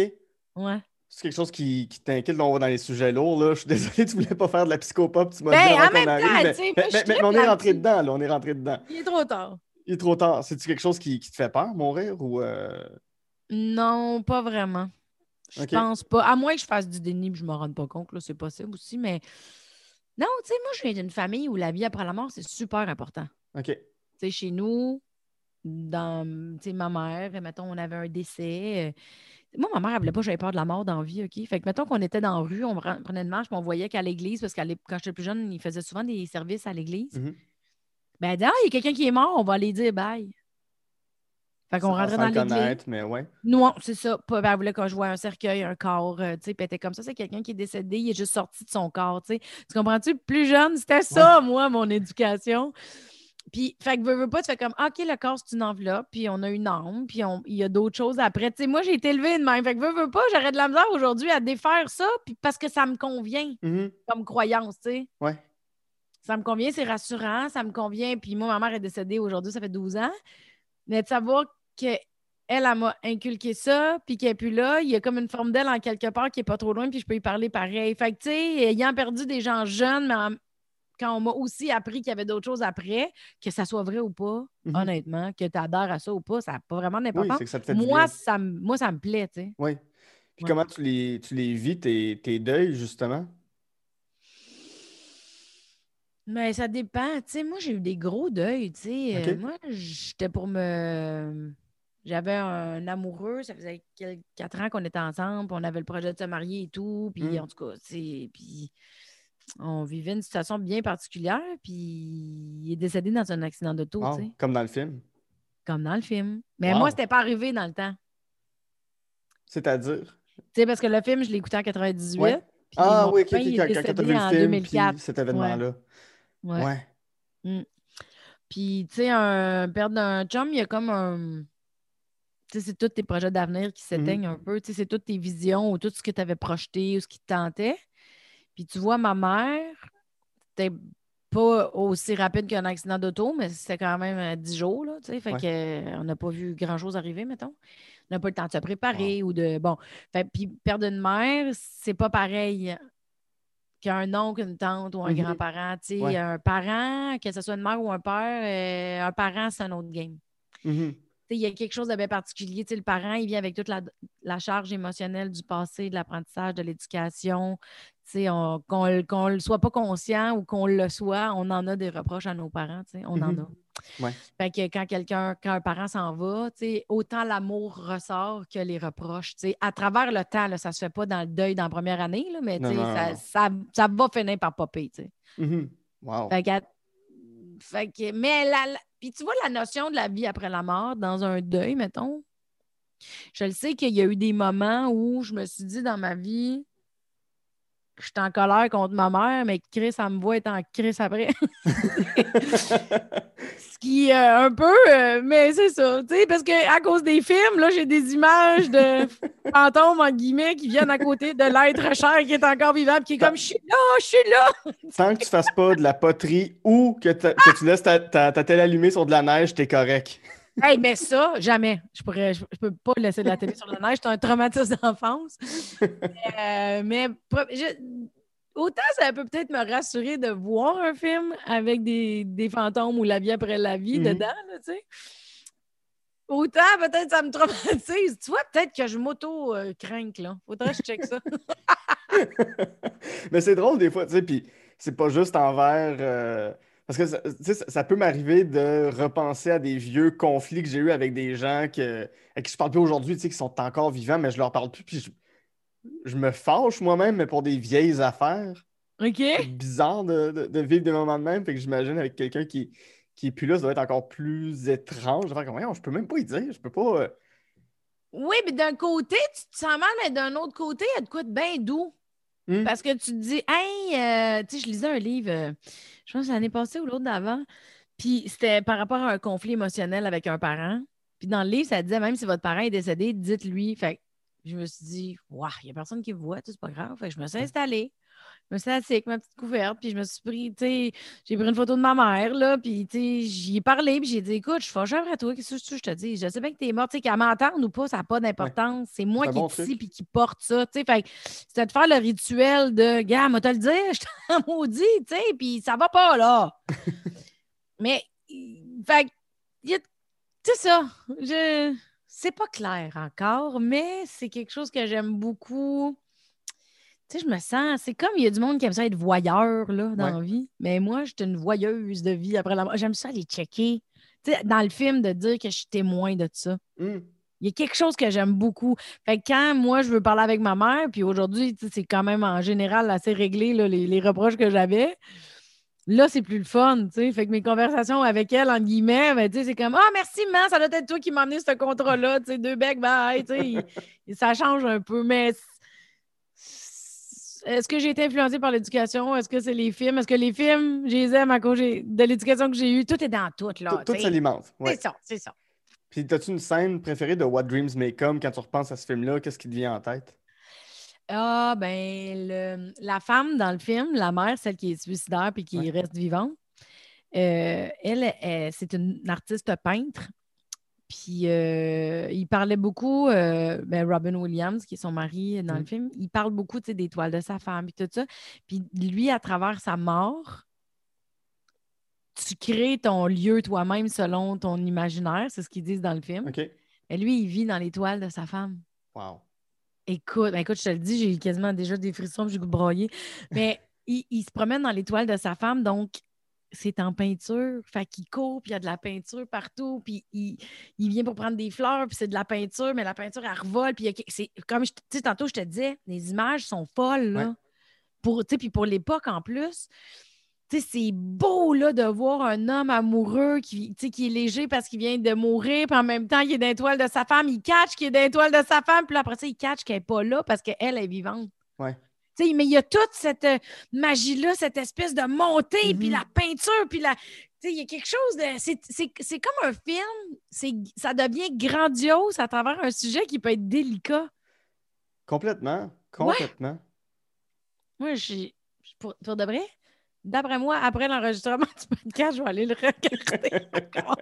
Ouais. C'est quelque chose qui, qui t'inquiète, là, on va dans les sujets lourds. Là. Je suis désolé, tu voulais pas faire de la psychopop, tu m'as Ben, dit avant en qu'on même arrive, temps, mais, mais- mais- on est rentré dedans, là, on est rentré dedans. Il est trop tard. Il est trop tard. C'est-tu quelque chose qui, qui te fait peur, mourir, ou... euh, Non, pas vraiment. Je pense pas. À moins que je fasse du déni et je me rende pas compte, là, c'est possible aussi, mais non, tu sais, moi, je viens d'une famille où la vie après la mort, c'est super important. OK. Tu sais, chez nous, dans tu sais, ma mère, mettons, on avait un décès. euh, Moi, ma mère, elle voulait pas que j'avais peur de la mort dans la vie, OK? Fait que, mettons qu'on était dans la rue, on prenait une marche, puis on voyait qu'à l'église, parce que quand j'étais plus jeune, ils faisaient souvent des services à l'église. Mhm. Ben, elle dit, ah, il y a quelqu'un qui est mort, on va aller dire bye. Fait qu'on rentrait dans l'église. mais ouais. Non, c'est ça. Pas, ben, elle voulait je voie un cercueil, un corps, euh, tu sais, était comme ça. C'est quelqu'un qui est décédé, il est juste sorti de son corps, tu sais. Tu comprends-tu? Plus jeune, c'était ça, moi, mon éducation. Puis, fait que veux, veux pas, tu fais comme, OK, le corps, c'est une enveloppe, puis on a une âme, puis il y a d'autres choses après. Tu sais, moi, j'ai été élevée de même. Fait que veux, veux pas, j'aurais de la misère aujourd'hui à défaire ça, puis parce que ça me convient Mhm. comme croyance, tu sais. Ouais. Ça me convient, c'est rassurant, ça me convient. Puis moi, ma mère est décédée aujourd'hui, ça fait 12 ans. Mais de savoir qu'elle, elle, elle m'a inculqué ça, puis qu'elle n'est plus là, il y a comme une forme d'elle en quelque part qui n'est pas trop loin, puis je peux y parler pareil. Fait que, tu sais, ayant perdu des gens jeunes, mais en- quand on m'a aussi appris qu'il y avait d'autres choses après, que ça soit vrai ou pas, Mhm. honnêtement, que tu adhères à ça ou pas, ça n'a pas vraiment d'importance. moi, ça, me- moi, ça me plaît, tu sais. Oui. Puis Ouais. comment tu les, tu les vis, tes, tes deuils, justement? Mais ça dépend. Tu sais, moi, j'ai eu des gros deuils. Tu sais. Euh, moi, j'étais pour me. J'avais un amoureux, ça faisait quatre ans qu'on était ensemble, puis on avait le projet de se marier et tout. Puis Mm. en tout cas, c'est. Puis on vivait une situation bien particulière, puis il est décédé dans un accident d'auto, sais, Comme dans le film? comme dans le film. Mais Wow. moi, c'était pas arrivé dans le temps. C'est-à-dire? Tu sais, parce que le film, je l'ai écouté en 98. Ouais. puis Ah oui, copain, ok, il est quand, quand tu as décédé vu le en film, 2004. puis cet événement-là. Ouais. Ouais. Puis, tu sais, un perdre d'un chum, il y a comme un. C'est tous tes projets d'avenir qui s'éteignent un peu. C'est toutes tes visions ou tout ce que tu avais projeté ou ce qui te tentait. Puis, tu vois, ma mère, c'était pas aussi rapide qu'un accident d'auto, mais c'était quand même euh, 10 jours, là. Fait Ouais. que, euh, on n'a pas vu grand-chose arriver, mettons. On n'a pas eu le temps de se préparer ou de. Bon. Fait, puis, perdre une mère, c'est pas pareil qu'un oncle, une tante ou un Mhm. grand-parent. Ouais. un parent, que ce soit une mère ou un père, euh, un parent, c'est un autre game. Sais, Il y a quelque chose de bien particulier. Le parent, il vient avec toute la, la charge émotionnelle du passé, de l'apprentissage, de l'éducation. Qu'on ne le soit pas conscient ou qu'on le soit, on en a des reproches à nos parents. On en Mhm. a. Ouais. Fait que quand quelqu'un, quand un parent s'en va, autant l'amour ressort que les reproches. À travers le temps, là, ça se fait pas dans le deuil dans la première année, là, mais Non, non, ça, non. ça, ça va finir par popper. Mhm. Wow. Fait fait mais la- puis tu vois la notion de la vie après la mort dans un deuil, mettons. Je le sais qu'il y a eu des moments où je me suis dit dans ma vie, je suis en colère contre ma mère, mais Chris, elle me voit être en Chris après. (laughs) (laughs) Ce qui est un peu, euh, mais c'est ça, tu sais, parce que à cause des films, là, j'ai des images de (laughs) fantômes, en guillemets, qui viennent à côté de l'être cher qui est encore vivant, qui est comme, je suis là, je suis là. Tant que tu fasses pas de la poterie ou que, tu laisses ta, ta, ta télé allumée sur de la neige, t'es correct. Hey, mais ça, jamais. Je pourrais, je, je peux pas laisser de la télé sur la neige. C'est un traumatisme d'enfance. Euh, mais je- autant ça peut peut-être me rassurer de voir un film avec des, des fantômes ou la vie après la vie Mhm. dedans, là, tu sais. Autant peut-être ça me traumatise. Tu vois, peut-être que je m'auto-crainte, là. Faudrait que je check ça. (laughs) Mais c'est drôle des fois, tu sais, puis c'est pas juste envers. euh, Parce que ça, ça, ça peut m'arriver de repenser à des vieux conflits que j'ai eus avec des gens que, à qui je parle plus aujourd'hui, tu sais, qui sont encore vivants, mais je leur parle plus, puis je, je me fâche moi-même, mais pour des vieilles affaires. OK? C'est bizarre de, de- de vivre des moments de même, fait que j'imagine avec quelqu'un qui, qui est plus là, ça doit être encore plus étrange. Comme, Voyons, je peux même pas y dire, je peux pas. euh, Oui, mais d'un côté, tu te sens mal, mais d'un autre côté, il y a de quoi de bien doux. Hmm. Parce que tu te dis, hey, euh, tu sais, je lisais un livre, euh, je pense que l'année passée ou l'autre d'avant, puis c'était par rapport à un conflit émotionnel avec un parent. Puis dans le livre, ça disait, même si votre parent est décédé, dites-lui. Fait que je me suis dit, waouh, il n'y a personne qui voit, tout, c'est pas grave. Fait que je me suis installée. Je me suis assise avec ma petite couverte, puis je me suis pris, tu sais, j'ai pris une photo de ma mère, là, puis, tu sais, j'y ai parlé, puis j'ai dit, écoute, je suis fâchée après toi, qu'est-ce que je te dis? Je sais bien que t'es morte, tu sais, qu'elle m'entende ou pas, ça n'a pas d'importance. C'est moi qui bon est ici, puis qui porte ça, tu sais. Fait que c'était de faire le rituel de, gars, moi, te le dire, (laughs) je t'en maudit, tu sais, puis ça va pas, là. (laughs) Mais, fait que, y a- c'est ça. Je. c'est pas clair encore, mais c'est quelque chose que j'aime beaucoup. Tu sais, je me sens, c'est comme il y a du monde qui aime ça être voyeur là, dans Ouais. la vie, mais moi, je suis une voyeuse de vie après la mort. J'aime ça aller checker. Tu sais, dans le film, de dire que je suis témoin de ça. Hmm. Il y a quelque chose que j'aime beaucoup. Fait que quand moi, je veux parler avec ma mère, puis aujourd'hui, c'est quand même en général assez réglé, là, les, les reproches que j'avais. Là, c'est plus le fun, tu sais. Fait que mes conversations avec elle, en guillemets, ben, tu sais, c'est comme Ah, merci, man, ça doit être toi qui m'as amené ce contrat-là, tu sais, deux becs, bye, tu sais. (laughs) Ça change un peu, mais est-ce que j'ai été influencée par l'éducation? Est-ce que c'est les films? Est-ce que les films, je les aime à cause de l'éducation que j'ai eue? Tout est dans tout, là. Tout, s'alimente. Ouais. C'est ça, c'est ça. Puis, as-tu une scène préférée de What Dreams May Come quand tu repenses à ce film-là? Qu'est-ce qui te vient en tête? Ah, ben, le- la femme dans le film, la mère, celle qui est suicidaire puis qui Ouais. reste vivante, euh, elle, elle, c'est une artiste peintre. Puis euh, il parlait beaucoup, euh, ben, Robin Williams, qui est son mari dans le Mm. film, il parle beaucoup des toiles de sa femme et tout ça. Puis lui, à travers sa mort, tu crées ton lieu toi-même selon ton imaginaire, c'est ce qu'ils disent dans le film. OK. Et lui, il vit dans les toiles de sa femme. Wow. Écoute, ben écoute, je te le dis, j'ai quasiment déjà des frissons, j'ai broyer. Mais (laughs) il, il se promène dans les toiles de sa femme, donc c'est en peinture. Fait qu'il court, puis il y a de la peinture partout, puis il, il vient pour prendre des fleurs, puis c'est de la peinture, mais la peinture, elle revole. Puis c'est comme, tu sais, tantôt, je te disais, les images sont folles, là. Ouais. Pour, tu sais, puis pour l'époque, en plus, tu sais, c'est beau, là, de voir un homme amoureux qui, qui est léger parce qu'il vient de mourir, puis en même temps, il est dans l'étoile de sa femme, il catch qu'il est dans l'étoile de sa femme, puis là, après ça, il catch qu'elle n'est pas là parce qu'elle est vivante. Ouais. Mais il y a toute cette euh, magie-là, cette espèce de montée, puis Mhm. la peinture, puis la. Il y a quelque chose de. c'est- comme un film, ça devient grandiose à travers un sujet qui peut être délicat. Complètement. Complètement. Moi, j'ai. Pour, pour de vrai, d'après moi, après l'enregistrement du podcast, je vais aller le regarder (laughs) encore.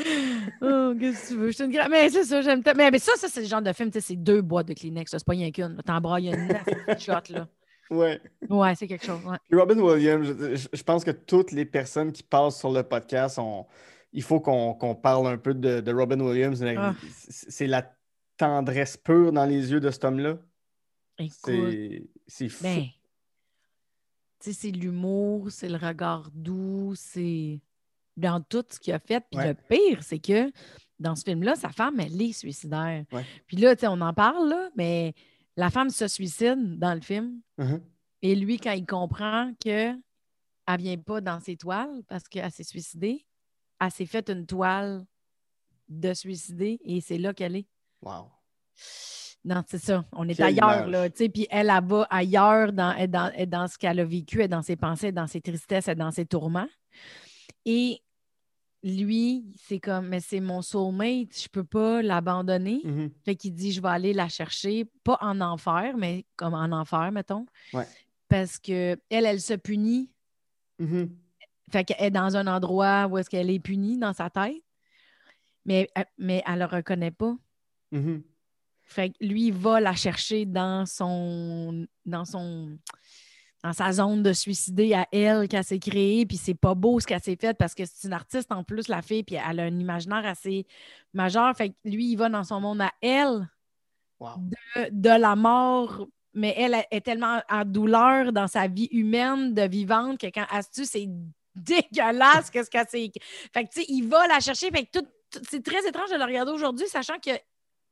(laughs) oh, qu'est-ce que tu veux? Je suis une Mais c'est ça, j'aime. ta- Mais, mais ça, ça, c'est le genre de film, tu sais, c'est deux boîtes de Kleenex, c'est pas rien qu'une. T'en brailles une shot, là. Ouais. Ouais, c'est quelque chose. ouais. Puis Robin Williams, je, pense que toutes les personnes qui passent sur le podcast, ont- il faut qu'on parle un peu de, de Robin Williams. Ah. C'est la tendresse pure dans les yeux de cet homme-là. C'est fou. Ben, c'est l'humour, c'est le regard doux, c'est dans tout ce qu'il a fait. Puis Ouais. le pire, c'est que dans ce film-là, sa femme, elle est suicidaire. Ouais. Puis là, tu sais, on en parle, là, mais la femme se suicide dans le film. Mhm. Et lui, quand il comprend que elle vient pas dans ses toiles parce qu'elle s'est suicidée, elle s'est faite une toile de suicider et c'est là qu'elle est. Wow. Non, c'est ça. On est Quelle ailleurs, image. là. Tu sais, puis elle, va ailleurs dans, elle est dans, elle dans ce qu'elle a vécu, elle est dans ses pensées, elle dans ses tristesses, elle est dans ses tourments. Et lui, c'est comme, mais c'est mon soulmate, je peux pas l'abandonner. Mhm. Fait qu'il dit, je vais aller la chercher, pas en enfer, mais comme en enfer, mettons. Ouais. Parce que elle, elle se punit. Mhm. Fait qu'elle est dans un endroit où est-ce qu'elle est punie dans sa tête. Mais, mais elle le reconnaît pas. Mhm. Fait que lui, il va la chercher dans son. dans son. dans sa zone de suicider à elle qu'elle s'est créée, puis c'est pas beau ce qu'elle s'est fait parce que c'est une artiste en plus, la fille, puis elle a un imaginaire assez majeur. Fait que lui, il va dans son monde à elle Wow. de, de la mort, mais elle est tellement en douleur dans sa vie humaine de vivante que quand elle se tue, c'est (laughs) dégueulasse qu'est-ce qu'elle s'est. Fait que tu sais, il va la chercher. Fait que tout, tout- c'est très étrange de le regarder aujourd'hui, sachant que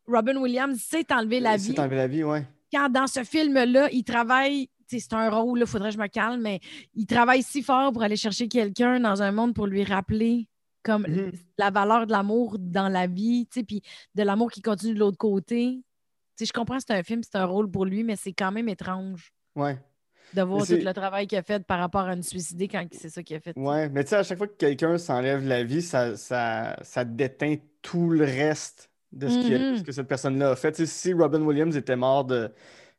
Robin Williams s'est enlevé la vie. C'est enlevé la vie, ouais. Quand dans ce film-là, il travaille, c'est un rôle, il faudrait que je me calme, mais il travaille si fort pour aller chercher quelqu'un dans un monde pour lui rappeler comme Mhm. la valeur de l'amour dans la vie, puis de l'amour qui continue de l'autre côté. Je comprends que c'est un film, c'est un rôle pour lui, mais c'est quand même étrange Ouais. de voir tout le travail qu'il a fait par rapport à une suicidée quand c'est ça qu'il a fait. Ouais, mais tu sais, à chaque fois que quelqu'un s'enlève la vie, ça, ça, ça déteint tout le reste de ce, Mhm. ce que cette personne-là a fait. Si Robin Williams était mort de,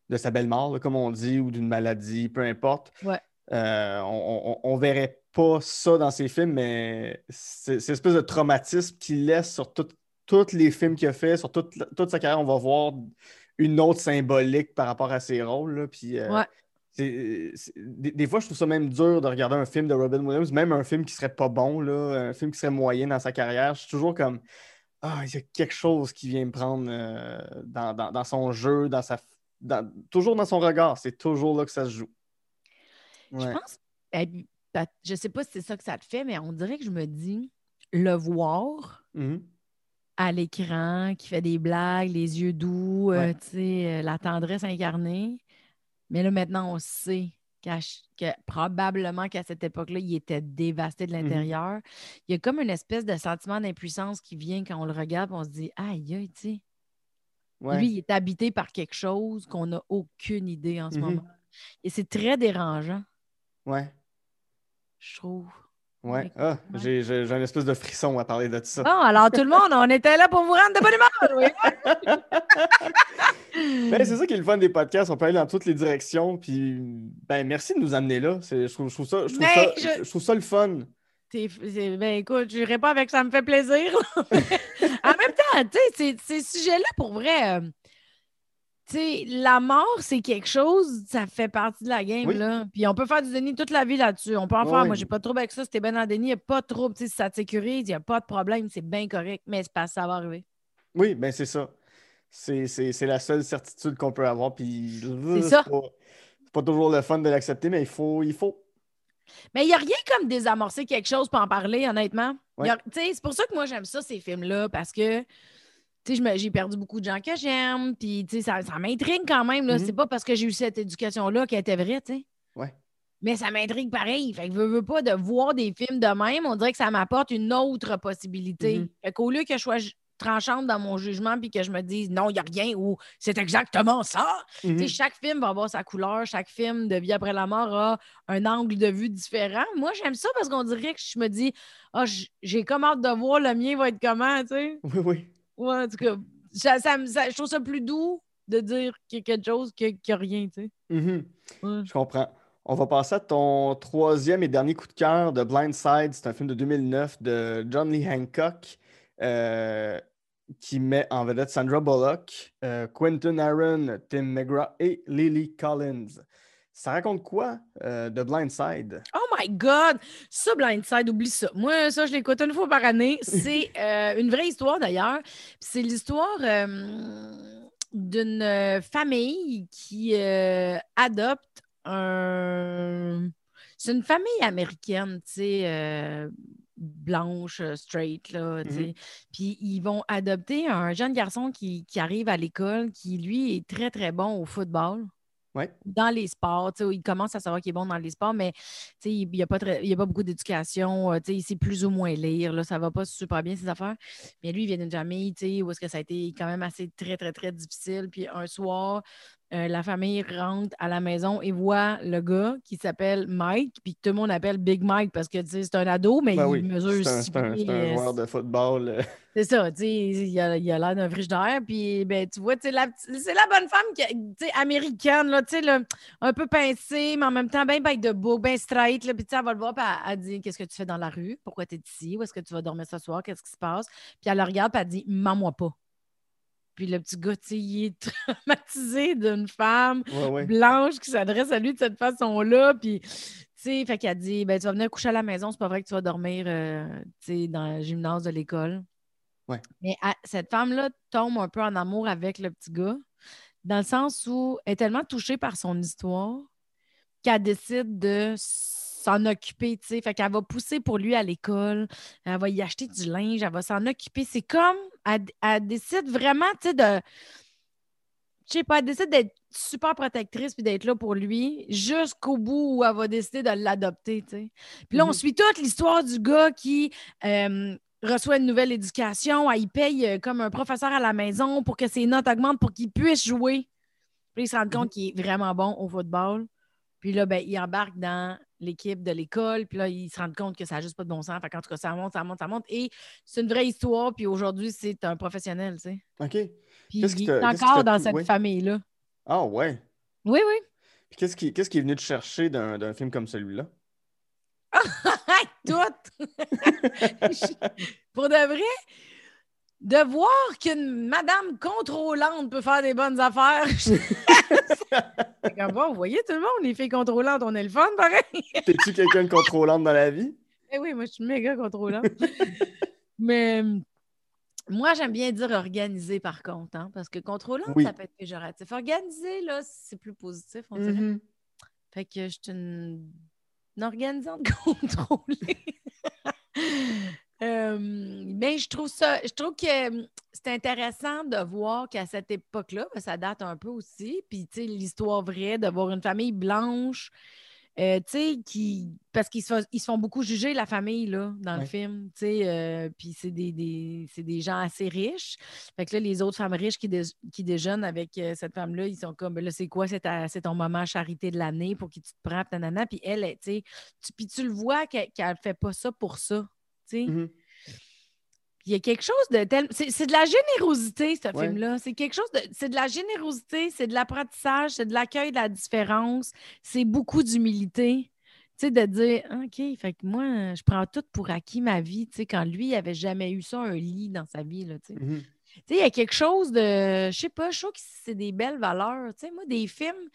de sa belle mort, là, comme on dit, ou d'une maladie, peu importe, Ouais. euh, on, on verrait pas ça dans ses films, mais c'est l'espèce de traumatisme qu'il laisse sur tous les films qu'il a fait, sur toute, sa carrière. On va voir une autre symbolique par rapport à ses rôles. là, puis, euh, Ouais. des, des fois, je trouve ça même dur de regarder un film de Robin Williams, même un film qui serait pas bon, là, un film qui serait moyen dans sa carrière. Je suis toujours comme ah, il y a quelque chose qui vient me prendre euh, dans, dans- dans son jeu, dans sa, dans- toujours dans son regard. C'est toujours là que ça se joue. Je pense, peut- je sais pas si c'est ça que ça te fait, mais on dirait que je me dis, le voir Mhm. à l'écran, qui fait des blagues, les yeux doux, euh, Ouais. euh, la tendresse incarnée. Mais là, maintenant, on sait que probablement qu'à cette époque-là, il était dévasté de Mhm. l'intérieur. Il y a comme une espèce de sentiment d'impuissance qui vient quand on le regarde, et on se dit, aïe, aïe, tu sais. Ouais. Lui, il est habité par quelque chose qu'on n'a aucune idée en ce Mhm. moment. Et c'est très dérangeant, Ouais. je trouve. Ouais. Ah, j'ai, j'ai- un espèce de frisson à parler de ça. Bon, alors tout le monde, on était là pour vous rendre de bonne humeur. oui. (laughs) Ben, c'est ça qui est le fun des podcasts. On peut aller dans toutes les directions. Puis, ben, merci de nous amener là. Je, trouve, je trouve ça, je, trouve ça, je- je trouve ça le fun. Ben écoute, je n'irai pas avec ça me fait plaisir. (laughs) en même temps, tu sais, ces- ces sujets-là, pour vrai, euh, sais, la mort, c'est quelque chose, ça fait partie de la game, Oui. là. Puis on peut faire du déni toute la vie là-dessus. On peut en faire. Oui. Moi, j'ai pas de trouble avec ça. Si t'es bien dans le déni, il n'y a pas de trouble. Si ça te sécurise, il n'y a pas de problème. C'est bien correct. Mais c'est pas ça va arriver. Oui, ben, c'est ça. C'est, la seule certitude qu'on peut avoir. Puis, C'est ça. pas, pas toujours le fun de l'accepter, mais il faut. Il faut. Mais il n'y a rien comme désamorcer quelque chose pour en parler, honnêtement. Ouais. C'est pour ça que moi, j'aime ça, ces films-là, parce que j'ai perdu beaucoup de gens que j'aime, puis tu sais, ça, ça m'intrigue quand même. là. Mhm. C'est pas parce que j'ai eu cette éducation-là qu'elle était vraie, tu sais. Ouais. Mais ça m'intrigue pareil. Fait que je veux pas de voir des films de même, on dirait que ça m'apporte une autre possibilité. Mhm. Fait qu'au lieu que je sois tranchante dans mon jugement puis que je me dise non, il n'y a rien ou c'est exactement ça, Mhm. chaque film va avoir sa couleur, chaque film de vie après la mort a un angle de vue différent. Moi, j'aime ça parce qu'on dirait que je me dis, ah, j'ai comme hâte de voir le mien va être comment, tu sais. Oui, oui. Ouais, en tout cas, ça, ça je trouve ça plus doux de dire qu'il y a quelque chose que, a rien, tu sais. Mhm. Ouais. Je comprends. On va passer à ton troisième et dernier coup de cœur de Blind Side. C'est un film de 2009 de John Lee Hancock euh, qui met en vedette Sandra Bullock, euh, Quentin Aaron, Tim McGraw et Lily Collins. Ça raconte quoi euh, de Blind Side? Oh my God! Ça, Blindside, oublie ça. Moi, ça, je l'écoute une fois par année. (laughs) C'est euh, une vraie histoire, d'ailleurs. C'est l'histoire euh, d'une euh, famille qui euh, adopte un... C'est une famille américaine, tu sais, blanche, straight, là, tu sais. Mhm. Puis ils vont adopter un jeune garçon qui, qui arrive à l'école, qui, lui, est très, très bon au football Dans les sports. Il commence à savoir qu'il est bon dans les sports, mais il n'y a, pas a pas beaucoup d'éducation. euh, Il sait plus ou moins lire. Là, ça va pas super bien, ses affaires. Mais lui, il vient d'une famille où est-ce que ça a été quand même assez très, très, très difficile. Puis un soir, euh, la famille rentre à la maison et voit le gars qui s'appelle Mike, puis tout le monde appelle Big Mike parce que c'est un ado, mais Ben il oui, mesure c'est un, un- pieds, c'est un joueur de football. euh, (laughs) c'est ça, tu sais, il a l'air d'un frigidaire, puis ben, tu vois, c'est la bonne femme qui, américaine, là, un peu pincée, mais en même temps, bien bête de beau, bien straight, puis elle va le voir, puis elle, elle dit, qu'est-ce que tu fais dans la rue? Pourquoi tu es ici? Où est-ce que tu vas dormir ce soir? Qu'est-ce qui se passe? Puis elle le regarde, puis elle dit, mens-moi pas. Puis le petit gars, tu sais, il est (laughs) traumatisé d'une femme ouais, ouais. blanche qui s'adresse à lui de cette façon-là. Puis, tu sais, fait qu'elle dit ben, Tu vas venir coucher à la maison, c'est pas vrai que tu vas dormir euh, tu sais, dans le gymnase de l'école. Ouais. Mais à- cette femme-là tombe un peu en amour avec le petit gars, dans le sens où elle est tellement touchée par son histoire qu'elle décide de s'en occuper, tu sais. Fait qu'elle va pousser pour lui à l'école, elle va y acheter du linge, elle va s'en occuper. C'est comme, elle, elle décide vraiment, tu sais, de je sais pas, elle décide d'être super protectrice puis d'être là pour lui jusqu'au bout où elle va décider de l'adopter, tu sais. Puis là, on Mhm. suit toute l'histoire du gars qui euh, reçoit une nouvelle éducation, elle, il paye euh, comme un professeur à la maison pour que ses notes augmentent pour qu'il puisse jouer. Puis il se rend compte Mhm. qu'il est vraiment bon au football. Puis là, ben, il embarque dans l'équipe de l'école. Puis là, il se rend compte que ça n'a juste pas de bon sens. Fait qu'en tout cas, ça monte, ça monte, ça monte. Et c'est une vraie histoire. Puis aujourd'hui, c'est un professionnel, tu sais. OK. Puis il est encore dans cette oui. famille-là. Ah, ouais. Oui, oui. Puis qu'est-ce qui, qui est venu te chercher d'un d'un film comme celui-là? (laughs) Tout! (laughs) Pour de vrai, de voir qu'une madame contrôlante peut faire des bonnes affaires. (laughs) Comme bon, vous voyez tout le monde, les filles contrôlantes, on est le fun, pareil. (laughs) T'es-tu quelqu'un de contrôlante dans la vie? Eh oui, moi, je suis méga contrôlante. (laughs) Mais Moi, j'aime bien dire organisé par contre, hein, parce que contrôlant, Oui. ça peut être péjoratif. Organisé, là, c'est plus positif, on dirait. Mhm. Fait que je suis une, une organisante contrôlée. Euh, mais je trouve ça, je trouve que hum, c'est intéressant de voir qu'à cette époque-là, ben, ça date un peu aussi, puis tu sais, l'histoire vraie de voir une famille blanche, euh, tu sais, qui. Parce qu'ils se, se font beaucoup juger, la famille, là, dans le film, tu sais, euh, puis c'est des, des- c'est des gens assez riches. Fait que là, les autres femmes riches qui, dé- qui déjeunent avec euh, cette femme-là, ils sont comme, Ben là, c'est quoi, c'est, ton moment charité de l'année pour qui tu te prends, nanana. Puis elle, tu sais, puis tu le vois qu'elle ne fait pas ça pour ça, tu sais. Mhm. Il y a quelque chose de tel. C'est de la générosité, ce Ouais. film-là. C'est quelque chose de. C'est de la générosité, c'est de l'apprentissage, c'est de l'accueil de la différence, c'est beaucoup d'humilité. Tu sais, de dire, OK, fait que moi, je prends tout pour acquis ma vie, tu sais, quand lui, il n'avait jamais eu ça, un lit dans sa vie, là, tu sais. Mhm. Tu sais, il y a quelque chose de. Je sais pas, je trouve que c'est des belles valeurs. Tu sais, moi, des films.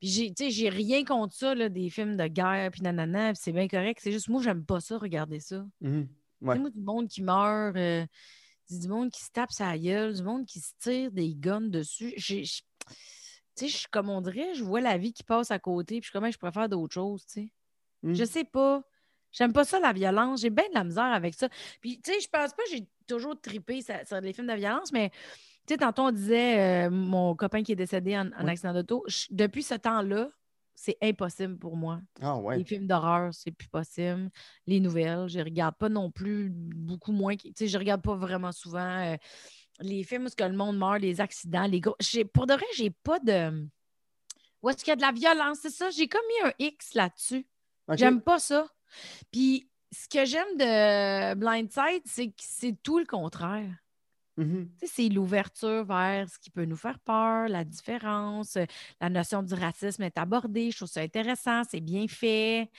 Puis j'ai, tu sais, j'ai rien contre ça, là, des films de guerre, puis nanana, puis c'est bien correct. C'est juste, moi, j'aime pas ça, regarder ça. Tu Ouais. moi, du monde qui meurt, euh, du monde qui se tape sa gueule, du monde qui se tire des guns dessus. J'ai- Tu sais, je comme on dirait, je vois la vie qui passe à côté, puis je suis comme, Hey, je préfère d'autres choses, tu sais. Mhm. Je sais pas. J'aime pas ça, la violence. J'ai bien de la misère avec ça. Puis, tu sais, je pense pas que j'ai toujours trippé sur, sur les films de violence, mais, tu sais, tantôt, on disait, euh, mon copain qui est décédé en, en Oui. accident d'auto, depuis ce temps-là, c'est impossible pour moi. Ah Les films d'horreur, c'est plus possible. Les nouvelles, je regarde pas non plus beaucoup moins. Tu sais, je regarde pas vraiment souvent euh, les films où que le monde meurt, les accidents, les gros. Pour de vrai, j'ai pas de. Où est-ce qu'il y a de la violence? C'est ça? J'ai comme mis un X là-dessus. J'aime pas ça. Puis ce que j'aime de Blindside, c'est que c'est tout le contraire. Sais, c'est l'ouverture vers ce qui peut nous faire peur, la différence, euh, la notion du racisme est abordée. Je trouve ça intéressant, c'est bien fait.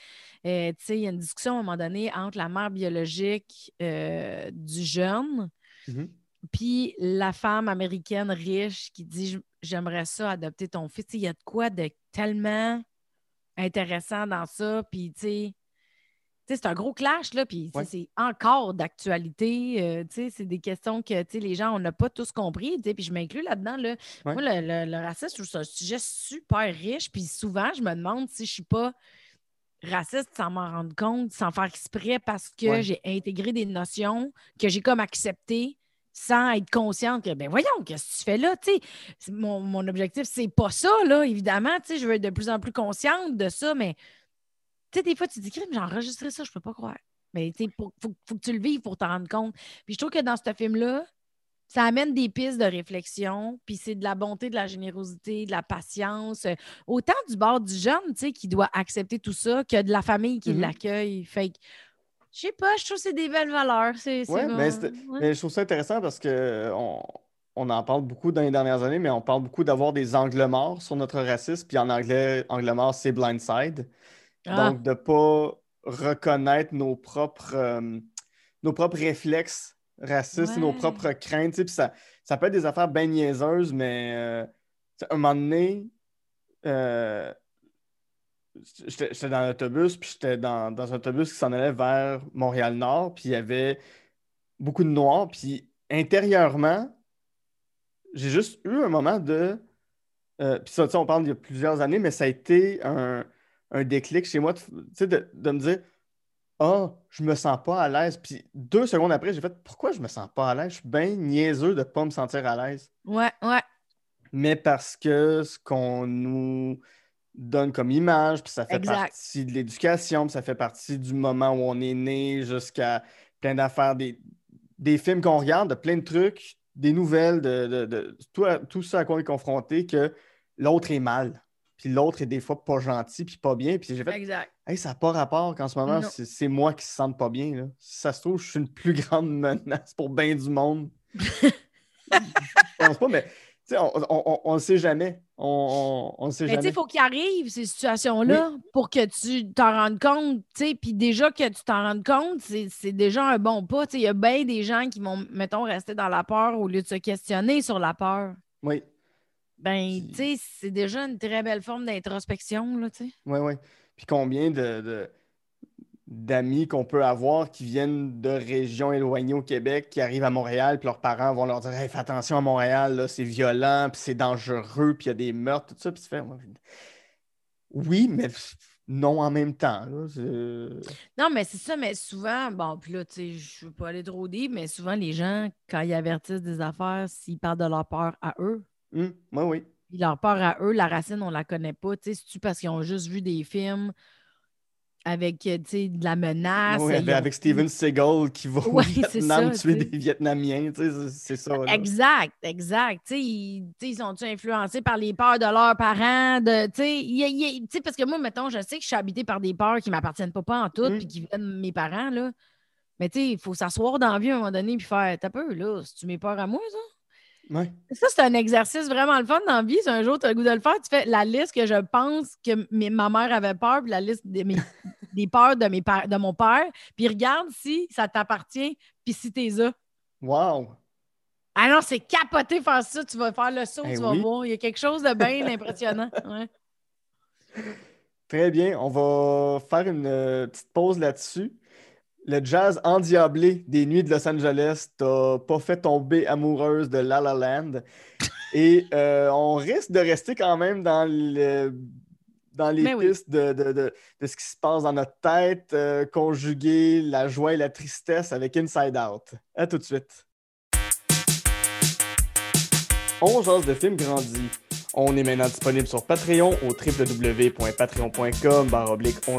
Euh, il y a une discussion à un moment donné entre la mère biologique euh, du jeune Mhm. puis la femme américaine riche qui dit J'aimerais ça adopter ton fils. Il y a de quoi de tellement intéressant dans ça. Puis, tu sais, c'est un gros clash, là, puis Ouais. c'est encore d'actualité. euh, c'est des questions que les gens, on n'a pas tous compris. Puis je m'inclus là-dedans. Là. Ouais. Moi, le, le- le racisme, ça un sujet super riche. Puis souvent, je me demande si je suis pas raciste sans m'en rendre compte, sans faire exprès, parce que Ouais. j'ai intégré des notions que j'ai comme acceptées sans être consciente que, ben voyons, qu'est-ce que tu fais là? Tu sais, c'est- mon, mon objectif, c'est pas ça, là, évidemment. Tu sais, je veux être de plus en plus consciente de ça, mais sais, des fois, tu te dis, crime, j'ai enregistré ça, je peux pas croire. Mais tu sais, faut, faut, faut que tu le vives pour t'en rendre compte. Puis je trouve que dans ce film-là, ça amène des pistes de réflexion, puis c'est de la bonté, de la générosité, de la patience, euh, autant du bord du jeune, tu sais, qui doit accepter tout ça, que de la famille qui Mhm. l'accueille. Fait que, je sais pas, je trouve que c'est des belles valeurs. C'est, c'est Ouais, bon. mais, c'était- Ouais. mais je trouve ça intéressant parce que euh, on, on en parle beaucoup dans les dernières années, mais on parle beaucoup d'avoir des angles morts sur notre racisme. Puis en anglais, angle mort, c'est blindside. Ah. Donc, de ne pas reconnaître nos propres, euh, nos propres réflexes racistes, nos propres craintes. Puis ça, ça peut être des affaires bien niaiseuses, mais euh, tu sais, un moment donné, euh, j'étais dans l'autobus, puis j'étais dans, dans un autobus qui s'en allait vers Montréal-Nord, puis il y avait beaucoup de noirs, puis intérieurement, j'ai juste eu un moment de. euh, puis ça, on parle d'il y a plusieurs années, mais ça a été un, un déclic chez moi, de, tu sais, de, de me dire Ah, je me sens pas à l'aise. Puis deux secondes après, j'ai fait Pourquoi je me sens pas à l'aise? Je suis bien niaiseux de pas me sentir à l'aise. Ouais, ouais. Mais parce que ce qu'on nous donne comme image, puis ça fait Exact. partie de l'éducation, puis ça fait partie du moment où on est né jusqu'à plein d'affaires, des, des films qu'on regarde, de plein de trucs, des nouvelles, de, de- de- tout, à- tout ça à quoi on est confronté, que l'autre est mal. Puis l'autre est des fois pas gentil, puis pas bien. Puis j'ai fait, Exact. hey, ça n'a pas rapport qu'en ce moment, c'est moi qui se sente pas bien. Là. Si ça se trouve, je suis une plus grande (laughs) menace pour bien du monde. (laughs) je pense pas, mais on, on, on, on le sait jamais. On, on, on le sait Mais tu sais, jamais. il faut qu'il arrive ces situations-là pour que tu t'en rendes compte. tu sais. Puis déjà que tu t'en rendes compte, c'est c'est déjà un bon pas. Il y a bien des gens qui vont, mettons, rester dans la peur au lieu de se questionner sur la peur. Oui, Ben, tu sais, c'est déjà une très belle forme d'introspection, là, tu sais. oui, oui. Puis combien de, d'amis qu'on peut avoir qui viennent de régions éloignées au Québec, qui arrivent à Montréal, puis leurs parents vont leur dire Hey, fais attention à Montréal, là, c'est violent, puis c'est dangereux, puis il y a des meurtres, tout ça. Puis tu fais Oui, mais non en même temps. là, Non, mais c'est ça, mais souvent, bon, puis là, tu sais, je ne veux pas aller trop deep, mais souvent, les gens, quand ils avertissent des affaires, s'ils parlent de leur peur à eux, Hum, oui, oui. puis leur peur à eux, la racine, on la connaît pas. Tu sais, c'est-tu parce qu'ils ont juste vu des films avec, euh, tu sais, de la menace? Oui, avec, ont- avec Steven Seagal qui va Ouais, au Vietnam ça, tuer des Vietnamiens, tu sais, c'est- ça. là. Exact, exact. Tu sais, ils, ils sont-tu influencés par les peurs de leurs parents? De, tu sais, il y parce que moi, mettons, je sais que je suis habitée par des peurs qui ne m'appartiennent pas, pas en tout, Mm. puis qui viennent de mes parents, là. Mais tu sais, il faut s'asseoir dans la vie à un moment donné puis faire, t'as peu, là, si tu mes peurs à moi, ça? Ouais. Ça, c'est un exercice vraiment le fun dans la vie. Si un jour, tu as le goût de le faire, tu fais la liste que je pense que mes- ma mère avait peur, puis la liste des, mes- (laughs) des peurs de, mes de mon père, puis regarde si ça t'appartient, puis si t'es ça. Wow! Ah non, c'est capoté faire ça. Tu vas faire le saut, Eh tu vas oui. voir. Il y a quelque chose de bien (laughs) impressionnant. Ouais. Très bien, on va faire une euh, petite pause là-dessus. Le jazz endiablé des nuits de Los Angeles t'a pas fait tomber amoureuse de La La Land. Et euh, on risque de rester quand même dans, le, dans les Mais oui. pistes de, de- de- de ce qui se passe dans notre tête, euh, conjuguer la joie et la tristesse avec Inside Out. À tout de suite. On jase de films grandis. On est maintenant disponible sur Patreon au www.patreon.com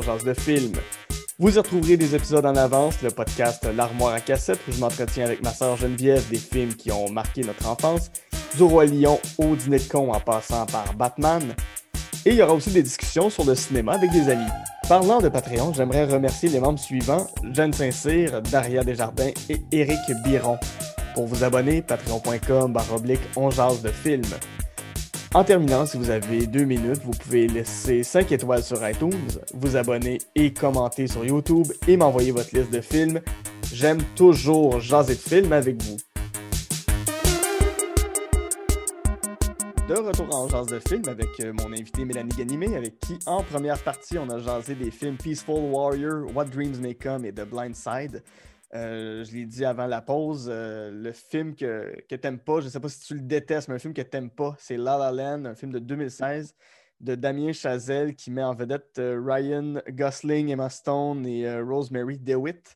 jase de films. Vous y retrouverez des épisodes en avance, le podcast L'armoire à cassette où je m'entretiens avec ma sœur Geneviève des films qui ont marqué notre enfance, du Roi Lion au Dîner de con en passant par Batman. Et il y aura aussi des discussions sur le cinéma avec des amis. Parlant de Patreon, j'aimerais remercier les membres suivants, Jeanne Saint-Cyr, Daria Desjardins et Éric Biron. Pour vous abonner, patreon.com baroblique on jase de films. En terminant, si vous avez deux minutes, vous pouvez laisser 5 étoiles sur iTunes, vous abonner et commenter sur YouTube et m'envoyer votre liste de films. J'aime toujours jaser de films avec vous. De retour en jase de films avec euh, mon invité Mélanie Ganimé, avec qui en première partie on a jasé des films Peaceful Warrior, What Dreams May Come et The Blind Side. Euh, je l'ai dit avant la pause, euh, le film que, que t'aimes pas, je sais pas si tu le détestes, mais un film que t'aimes pas, c'est La La Land, un film de 2016 de Damien Chazelle qui met en vedette euh, Ryan Gosling, Emma Stone et Rosemary DeWitt.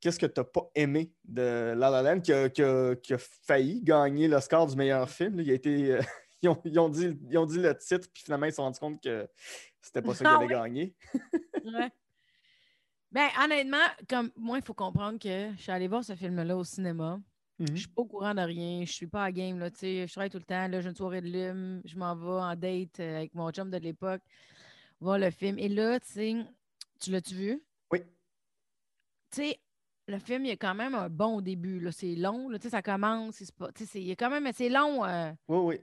Qu'est-ce que t'as pas aimé de La La Land qui a, qui a- qui a failli gagner l'Oscar du meilleur film? là? Il a été, (laughs) ils, ont, ils ont dit, ils ont dit le titre, puis finalement ils se sont rendus compte que c'était pas ça qu'il Ah allait ouais? gagner. Ouais. Ben, honnêtement, comme moi, il faut comprendre que je suis allée voir ce film-là au cinéma. Mhm. Je suis pas au courant de rien. Je suis pas à game. Là, je travaille tout le temps. Là, j'ai une soirée de lume. Je m'en vais en date euh, avec mon chum de l'époque voir le film. Et là, tu sais, tu l'as-tu vu? Oui. Tu sais, le film, il y a quand même un bon début. C'est long. Là, tu sais, ça commence. c'est il y a quand même assez long. euh, Oui, oui.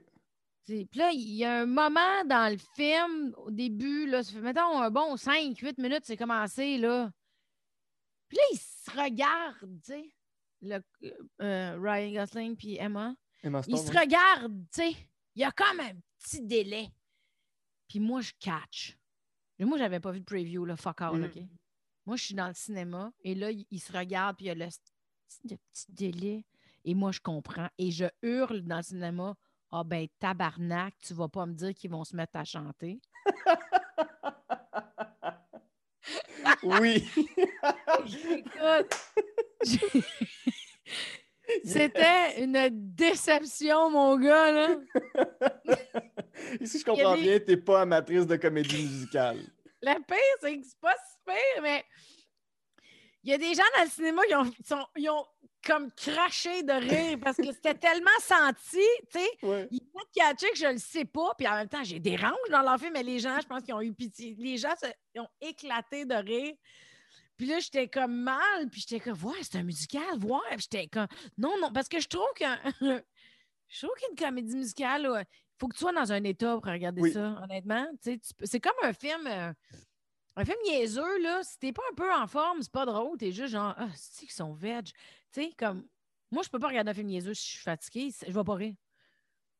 Puis là, il y a un moment dans le film, au début, là, ça fait, mettons, un bon 5-8 minutes, c'est commencé, là. Puis là, ils se regardent, tu sais, le, euh, Ryan Gosling puis Emma. Emma Ils Stone, se oui. regardent, tu sais. Il y a comme un petit délai. Puis moi, je catch. Moi, j'avais pas vu de preview, là, fuck all, Mhm. OK? Moi, je suis dans le cinéma et là, ils ils se regardent puis il y a le, le petit délai. Et moi, je comprends. Et je hurle dans le cinéma Ah ben, tabarnak, tu vas pas me dire qu'ils vont se mettre à chanter. (laughs) Oui. Écoute, (laughs) c'était une déception, mon gars, là. Ici, je comprends des- bien, t'es pas amatrice de comédie musicale. Le pire, c'est que c'est pas si pire, mais il y a des gens dans le cinéma qui ont, sont- ils ont comme craché de rire parce que c'était tellement senti, tu sais. Ouais. Ils ont catché que je le sais pas, puis en même temps, j'ai des ranges dans leur film, mais les gens, je pense qu'ils ont eu pitié. Les gens se- ils ont éclaté de rire. Puis là, j'étais comme mal, puis j'étais comme, ouais, c'est un musical, ouais. Puis j'étais comme, non, non, parce que je trouve qu'un. (laughs) je trouve qu'une comédie musicale, il faut que tu sois dans un état pour regarder Oui. ça, honnêtement. C'est comme un film. euh, un film niaiseux, là, si t'es pas un peu en forme, c'est pas drôle, t'es juste genre, ah, c'est qu'ils sont veg? Tu sais, comme, moi, je peux pas regarder un film niaiseux si je suis fatiguée, je vais pas rire.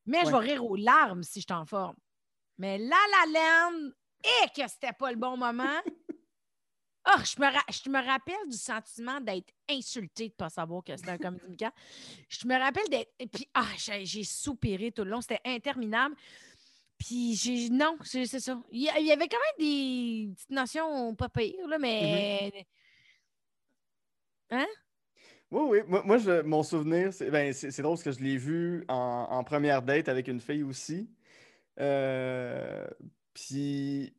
Mais je vais rire aux larmes si je suis en forme. Mais La La Land, et que c'était pas le bon moment. (laughs) Ah, je, me je me rappelle du sentiment d'être insultée de ne pas savoir que c'était un comédie. Je me rappelle d'être. et Puis, ah, j'ai soupiré tout le long. C'était interminable. Puis, j'ai. Non, c'est c'est ça. Il y, avait quand même des petites notions pas pires, là, mais. Oui, oui. Moi, moi, je- mon souvenir, c'est ben, c'est c'est drôle parce que je l'ai vu en, en première date avec une fille aussi. Euh, puis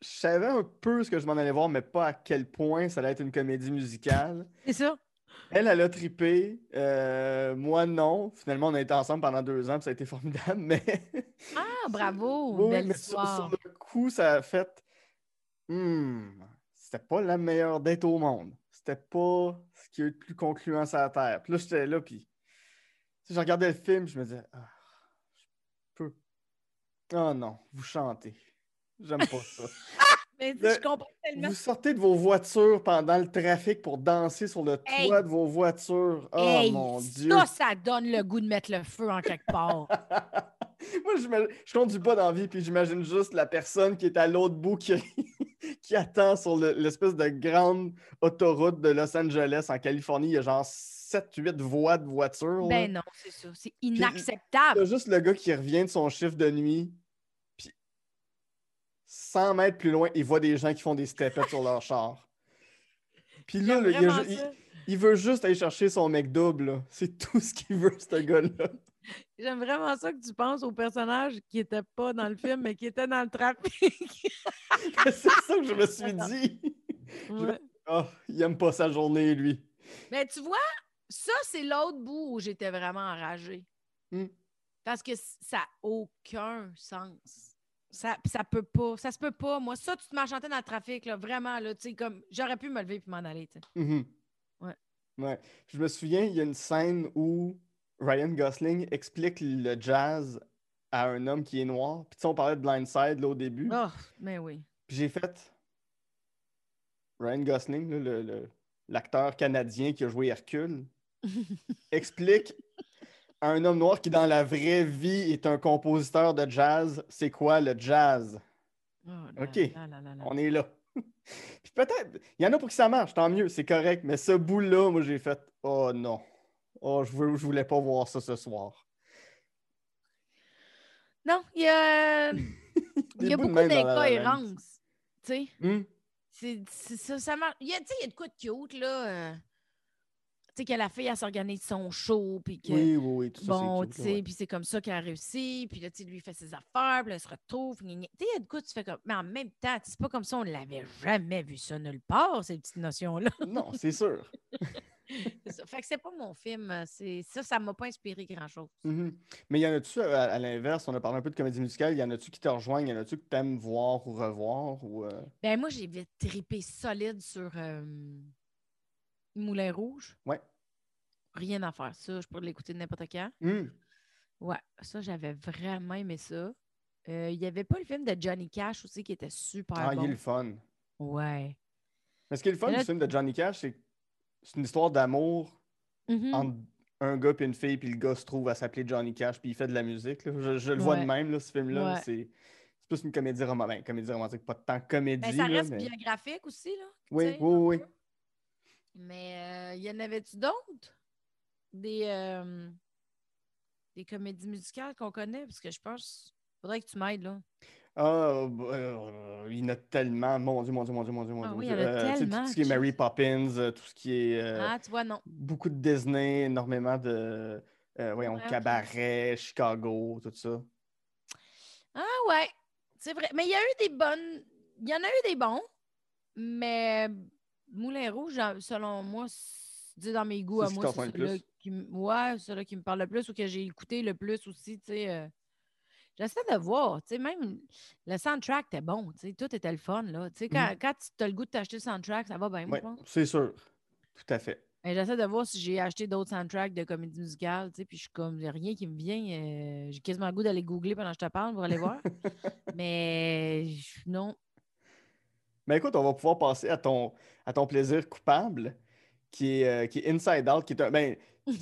je savais un peu ce que je m'en allais voir, mais pas à quel point ça allait être une comédie musicale. C'est ça. Elle, elle a trippé. euh, moi, non. Finalement, on a été ensemble pendant deux ans, puis ça a été (laughs) formidable, mais. Ah, bravo. Oui, (laughs) oui, belle mais sur, sur le coup, ça a fait. Hmm, c'était pas la meilleure date au monde. C'était pas ce qui est le plus concluant sur la Terre. Puis là, j'étais là, puis. sais, Je regardais le film, je me disais. Ah, je peux. Oh non, vous chantez. J'aime pas ça. (laughs) Mais tu Le- sais, je comprends tellement. Vous sortez de vos voitures pendant le trafic pour danser sur le Hey. toit de vos voitures. Oh Hey, mon Dieu. Ça, ça donne le goût de mettre le feu en quelque part. (laughs) Moi, j'imagine- je conduis pas dans la vie, puis j'imagine juste la personne qui est à l'autre bout qui, (laughs) qui attend sur le- l'espèce de grande autoroute de Los Angeles en Californie. Il y a genre 7-8 voies de voitures. là. ben non, c'est ça. C'est Il y inacceptable. a juste le gars qui revient de son chiffre de nuit, puis 100 mètres plus loin, il voit des gens qui font des stepettes sur leur char. Puis là, il, veut juste aller chercher son mec double. C'est tout ce qu'il veut, ce gars-là. J'aime vraiment ça que tu penses au personnage qui n'était pas dans le film, mais qui était dans le trafic. (laughs) C'est ça que je me suis dit. Ouais. Oh, il aime pas sa journée, lui. Mais tu vois, ça, c'est l'autre bout où j'étais vraiment enragée. Hmm. Parce que ça n'a aucun sens. Ça, ça peut pas. Ça se peut pas. Moi, ça, tu te m'enchantais dans le trafic, là, vraiment, là, tu sais, comme j'aurais pu me lever et m'en aller, tu sais. Mhm. Ouais. Ouais. Je me souviens, il y a une scène où Ryan Gosling explique le jazz à un homme qui est noir. Puis tu sais, on parlait de Blindside là, au début. Oh, mais oui. Puis j'ai fait Ryan Gosling, là, le- le- l'acteur canadien qui a joué Hercule, (laughs) explique un homme noir qui, dans la vraie vie, est un compositeur de jazz, c'est quoi le jazz? Oh là OK. là là. On est là. (laughs) Puis peut-être, il y en a pour qui ça marche, tant mieux, c'est correct. Mais ce bout-là, moi, j'ai fait Oh non. Oh, je, veux, je voulais pas voir ça ce soir. Non, il y a, (laughs) il y beaucoup d'incohérences. Tu sais, Hmm? c'est ça, ça marche. Il y a, tu sais, il y a de quoi de cute, là. Euh, tu sais, que la fille, elle s'organise son show, puis que. Oui, oui, oui, tout ça, Bon, tu sais, puis c'est comme ça qu'elle a réussi, puis là, tu sais, lui, il fait ses affaires, puis là, elle se retrouve. Tu sais, quoi tu fais comme. Mais en même temps, c'est pas comme ça, on l'avait jamais vu ça nulle part, ces petites notions-là. (laughs) Non, c'est sûr. (laughs) Ça. Fait que c'est pas mon film. euh, Ça, ça m'a pas inspiré grand-chose. Mhm. Mais y en a-tu, à, à l'inverse, on a parlé un peu de comédie musicale, y en a-tu qui te rejoignent, y en a-tu que t'aimes voir ou revoir? Ou, euh, Ben, moi, j'ai vite trippé solide sur euh, Moulin Rouge. Ouais. Rien à faire. Ça, je pourrais l'écouter n'importe quand. hmm, Ouais, ça, j'avais vraiment aimé ça. Euh, Il y avait pas le film de Johnny Cash aussi qui était super Ah, il bon. est le fun. Ouais. Mais ce qui est le fun là- du film de Johnny Cash, c'est que c'est une histoire d'amour Mhm. entre un gars et une fille, puis le gars se trouve à s'appeler Johnny Cash, puis il fait de la musique. là. Je, je le vois de même, là, ce film-là. Ouais. C'est plus une comédie romantique. comédie romantique, pas tant comédie. Ben, ça là, reste mais- biographique aussi, là. oui, oui, oui. Mais il y en avait-tu d'autres? Des, euh, des comédies musicales qu'on connaît? Parce que je pense. Faudrait que tu m'aides, là. Ah, euh, il y en a tellement. Mon Dieu, mon Dieu, mon Dieu, mon Dieu, mon Ah Dieu. oui, mon il y en a Dieu. Euh, tu sais, tellement, Tout ce qui est. Mary Poppins, euh, tout ce qui est. euh, Ah, tu vois, non. beaucoup de Disney, énormément de. euh, voyons, Ouais. Cabaret, Chicago, tout ça. Ah ouais, c'est vrai. Mais il y a eu des bonnes. Il y en a eu des bons, mais Moulin Rouge, selon moi, c'est dans mes goûts à moi, c'est plus? qui, ouais, qui me parle le plus ou que j'ai écouté le plus aussi, tu sais. euh. J'essaie de voir, tu sais, même le soundtrack était bon, tu sais, tout était le fun, là. Tu sais, quand, quand tu as le goût de t'acheter le soundtrack, ça va bien, pense. c'est sûr. Tout à fait. J'essaie de voir si j'ai acheté d'autres soundtracks de comédie musicale, tu sais, puis je suis comme, rien qui me vient. euh, j'ai quasiment le goût d'aller googler pendant que je te parle pour aller voir. (laughs) Mais non. Mais écoute, on va pouvoir passer à ton, à ton plaisir coupable, qui est, euh, qui est Inside Out, qui est un. Ben,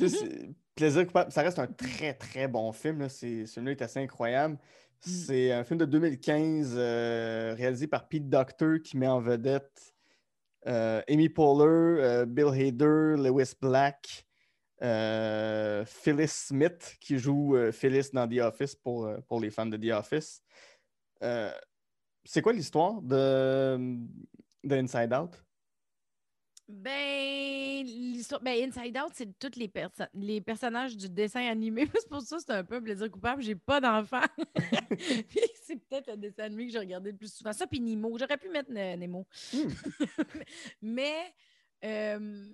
c'est- plaisir coupable, ça reste un très, très bon film. Celui-là est assez incroyable. C'est un film de 2015 euh, réalisé par Pete Docter qui met en vedette euh, Amy Poehler, Bill Hader, Lewis Black, Phyllis Smith, qui joue Phyllis dans The Office pour, pour les fans de The Office. C'est quoi l'histoire de, de Inside Out? Ben, l'histoire- ben, Inside Out, c'est tous les, perso- les personnages du dessin animé. (laughs) C'est pour ça que c'est un peu un plaisir coupable. J'ai pas d'enfant. (laughs) C'est peut-être le dessin animé que j'ai regardé le plus souvent. Ça, puis Nemo. J'aurais pu mettre Nemo. Hmm. (laughs) Mais euh,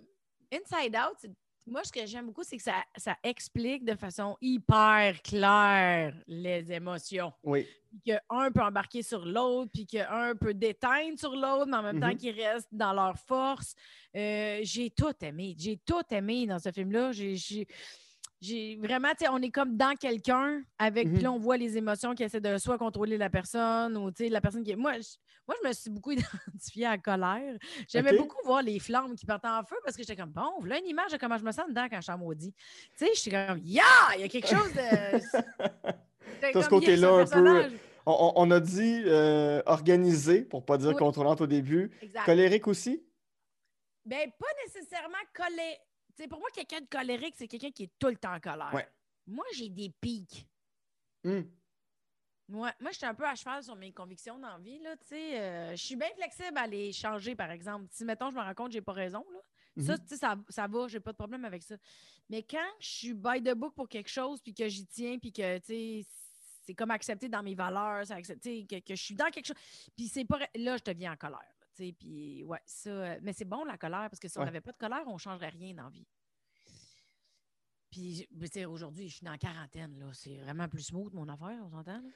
Inside Out, c'est- moi, ce que j'aime beaucoup, c'est que ça, ça explique de façon hyper claire les émotions Oui. puis qu'un peut embarquer sur l'autre, puis qu'un peut déteindre sur l'autre, mais en même temps Mhm. qu'ils restent dans leur force. Euh, j'ai tout aimé. J'ai tout aimé dans ce film-là. J'ai- J'ai vraiment, tu sais, on est comme dans quelqu'un avec, Mhm. puis là, on voit les émotions qui essaient de soit contrôler la personne ou, tu sais, la personne qui est. Moi, je, moi, je me suis beaucoup (laughs) identifiée à la colère. J'aimais beaucoup voir les flammes qui partaient en feu parce que j'étais comme, bon, voilà une image de comment je me sens dedans quand je suis en maudit. Tu sais, j'étais comme, yeah, il y a quelque chose de. (laughs) T'as ce côté-là un peu- personnage. On, on- on a dit euh, organisé, pour pas dire Oui. contrôlante au début. Exact. Colérique aussi? Ben, pas nécessairement colé. Sais, pour moi, quelqu'un de colérique, c'est quelqu'un qui est tout le temps en colère. Ouais. Moi, j'ai des pics. Hmm. Moi, moi je suis un peu à cheval sur mes convictions dans la vie. Là, tu sais. Euh, je suis bien flexible à les changer, par exemple. Si, mettons, je me rends compte que j'ai pas raison, là, ça, Mhm. tu sais, ça, ça va, j'ai pas de problème avec ça. Mais quand je suis by the book pour quelque chose, puis que j'y tiens, puis que, c'est comme accepté dans mes valeurs, accepté que, que je suis dans quelque chose, puis c'est pas... Là, je deviens en colère. Là, Puis, ouais, ça... Mais c'est bon, la colère, parce que si on Ouais. n'avait pas de colère, on ne changerait rien dans la vie. Puis, tu sais, aujourd'hui, je suis dans la quarantaine, là. C'est vraiment plus smooth, mon affaire, on s'entend, là.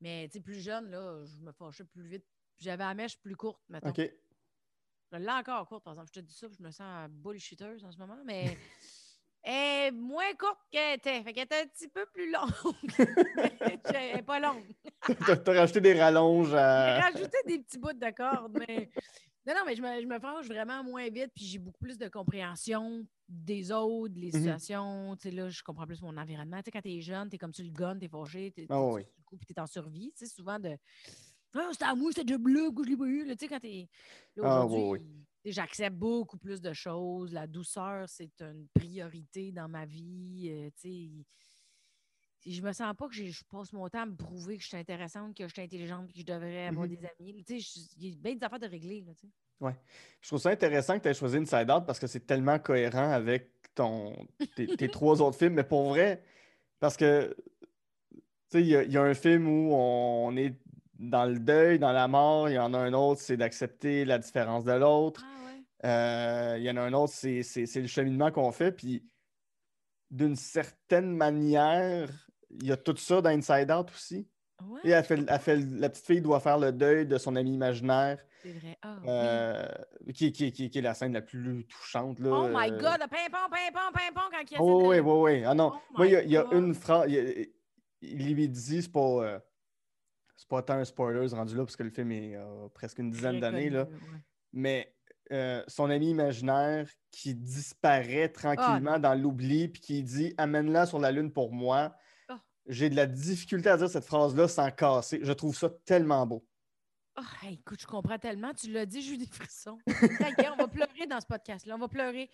Mais, tu sais, plus jeune, là, je me fâchais plus vite. J'avais la mèche plus courte, maintenant. OK. Je l'ai encore courte, par exemple. Je te dis ça, je me sens bullshitteuse en ce moment, mais (laughs) est moins courte qu'elle était. Fait qu'elle était un petit peu plus longue. (laughs) elle n'est pas longue. (laughs) T'as rajouté des rallonges J'ai à. rajouté des petits bouts de corde, mais. (laughs) Non, non, mais je me, je me fâche vraiment moins vite, puis j'ai beaucoup plus de compréhension des autres, des Mhm. situations. Tu sais, là, je comprends plus mon environnement. Tu sais, quand t'es jeune, t'es comme sur le gun, t'es fâché, t'es t'es oui. le coup, puis t'es en survie. Tu sais, souvent de. Ah, c'était à moi, c'était job-là, que je l'ai pas eu. Tu sais, quand t'es. là, Ah, oui, aujourd'hui, tu sais, J'accepte beaucoup plus de choses. La douceur, c'est une priorité dans ma vie. euh, je me sens pas que je passe mon temps à me prouver que je suis intéressante, que je suis intelligente, que je devrais avoir Mhm. des amis. Il y a bien des affaires de régler. Là, tu sais. Je trouve ça intéressant que tu aies choisi Inside Out parce que c'est tellement cohérent avec ton, tes, tes (laughs) trois autres films. Mais pour vrai, parce que y, il y a un film où on est dans le deuil, dans la mort. Il y en a un autre, c'est d'accepter la différence de l'autre. Ah ouais. Euh, il y en a un autre, c'est c'est- c'est le cheminement qu'on fait. Puis d'une certaine manière, il y a tout ça dans Inside Out aussi. Ouais, Et elle fait, elle fait- la petite fille doit faire le deuil de son ami imaginaire, c'est vrai. Oui. euh, qui, qui- qui- qui est la scène la plus touchante. Là, Oh my euh. God, le pimpon, pimpon, pimpon, quand il essaie Oh, de... oui, oui, oui. Ah non, Oh il y a, y a une phrase. Il, y a- il lui dit, c'est pas, euh, c'est pas tant un spoiler rendu là, parce que le film est euh, presque une dizaine d'années. là. ouais. Mais euh, son ami imaginaire qui disparaît tranquillement dans l'oubli, puis qui dit Amène-la sur la lune pour moi. Ah. J'ai de la difficulté à dire cette phrase-là sans casser. Je trouve ça tellement beau. Ah, hey, écoute, je comprends tellement. Tu l'as dit, j'ai eu des frissons. On va pleurer dans ce podcast-là. On va pleurer.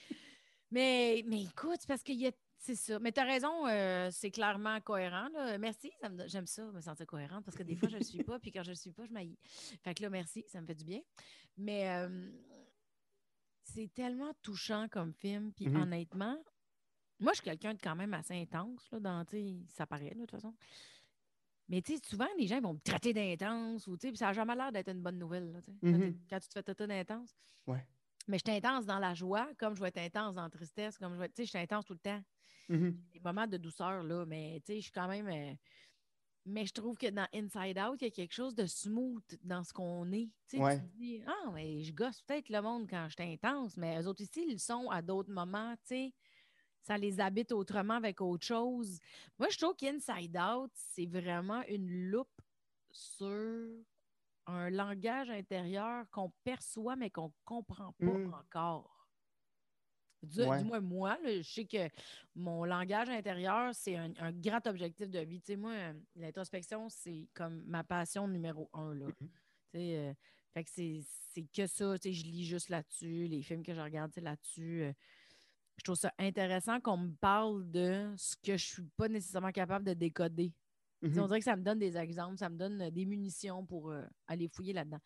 Mais, mais écoute, parce qu'il y a. C'est ça. Mais tu as raison, euh, c'est clairement cohérent. là. Merci, ça me donne- j'aime ça, me sentir cohérente, parce que des fois, je ne le suis pas, puis quand je ne le suis pas, je m'haïs. Fait que là, merci, ça me fait du bien. Mais euh, c'est tellement touchant comme film, puis Mhm. honnêtement, moi, je suis quelqu'un de quand même assez intense, là, dans, tu sais, ça paraît, de toute façon. Mais tu sais, souvent, les gens vont me traiter d'intense, ou tu sais, ça n'a jamais l'air d'être une bonne nouvelle, là, t'es- quand tu te fais traiter d'intense. Ouais. Mais je suis intense dans la joie, comme je vais être intense dans la tristesse, comme je vais, tu sais, je suis intense tout le temps. Mhm. Des moments de douceur, là, mais tu sais, je suis quand même. euh, Mais je trouve que dans Inside Out, il y a quelque chose de smooth dans ce qu'on est. Tu sais, Ouais. tu te dis, ah, mais je gosse peut-être le monde quand je suis intense, mais eux autres ici, ils le sont à d'autres moments, tu sais. Ça les habite autrement avec autre chose. Moi, je trouve qu'Inside Out, c'est vraiment une loupe sur un langage intérieur qu'on perçoit, mais qu'on ne comprend pas Mm. encore. Du, Ouais. du moins, moi, là, je sais que mon langage intérieur, c'est un, un grand objectif de vie. Tu sais, moi, euh, l'introspection, c'est comme ma passion numéro un. Là. Mhm. Tu sais, euh, Fait que c'est c'est que ça. tu sais, Je lis juste là-dessus. Les films que je regarde, là-dessus. euh, Je trouve ça intéressant qu'on me parle de ce que je suis pas nécessairement capable de décoder. Mhm. On dirait que ça me donne des exemples, ça me donne des munitions pour euh, aller fouiller là-dedans.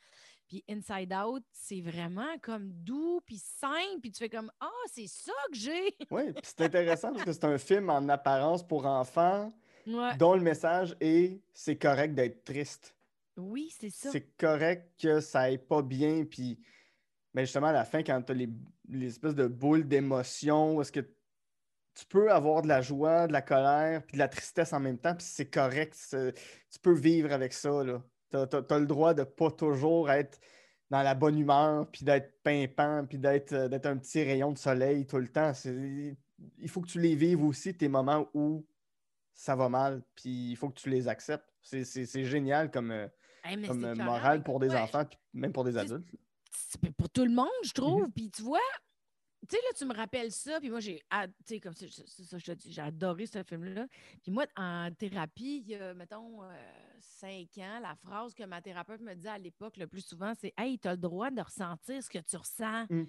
Puis Inside Out, c'est vraiment comme doux, puis simple, puis tu fais comme Ah, c'est ça que j'ai! (laughs) Oui, puis c'est intéressant parce que c'est un film en apparence pour enfants Ouais. dont le message est c'est correct d'être triste. Oui, c'est ça. C'est correct que ça aille pas bien. Puis, mais justement, à la fin, quand tu as les, les espèces de boules d'émotions, est-ce que tu peux avoir de la joie, de la colère, puis de la tristesse en même temps, puis c'est correct. Tu peux vivre avec ça. Tu as, le droit de pas toujours être dans la bonne humeur, puis d'être pimpant, puis d'être euh, un petit rayon de soleil tout le temps. Il faut que tu les vives aussi, tes moments où ça va mal, puis il faut que tu les acceptes. C'est génial comme, euh, Hey, comme euh, morale pour des ouais, enfants, puis même pour des adultes. c'est pour tout le monde, je trouve. Mhm. Puis tu vois, tu sais, là, tu me rappelles ça, puis moi, j'ai, ad- tu sais, comme ça, c'est ça, je te dis, j'ai adoré ce film-là. Puis moi, en thérapie, il y a, mettons, euh, cinq ans, la phrase que ma thérapeute me disait à l'époque le plus souvent, c'est Hey, tu as le droit de ressentir ce que tu ressens. Mm.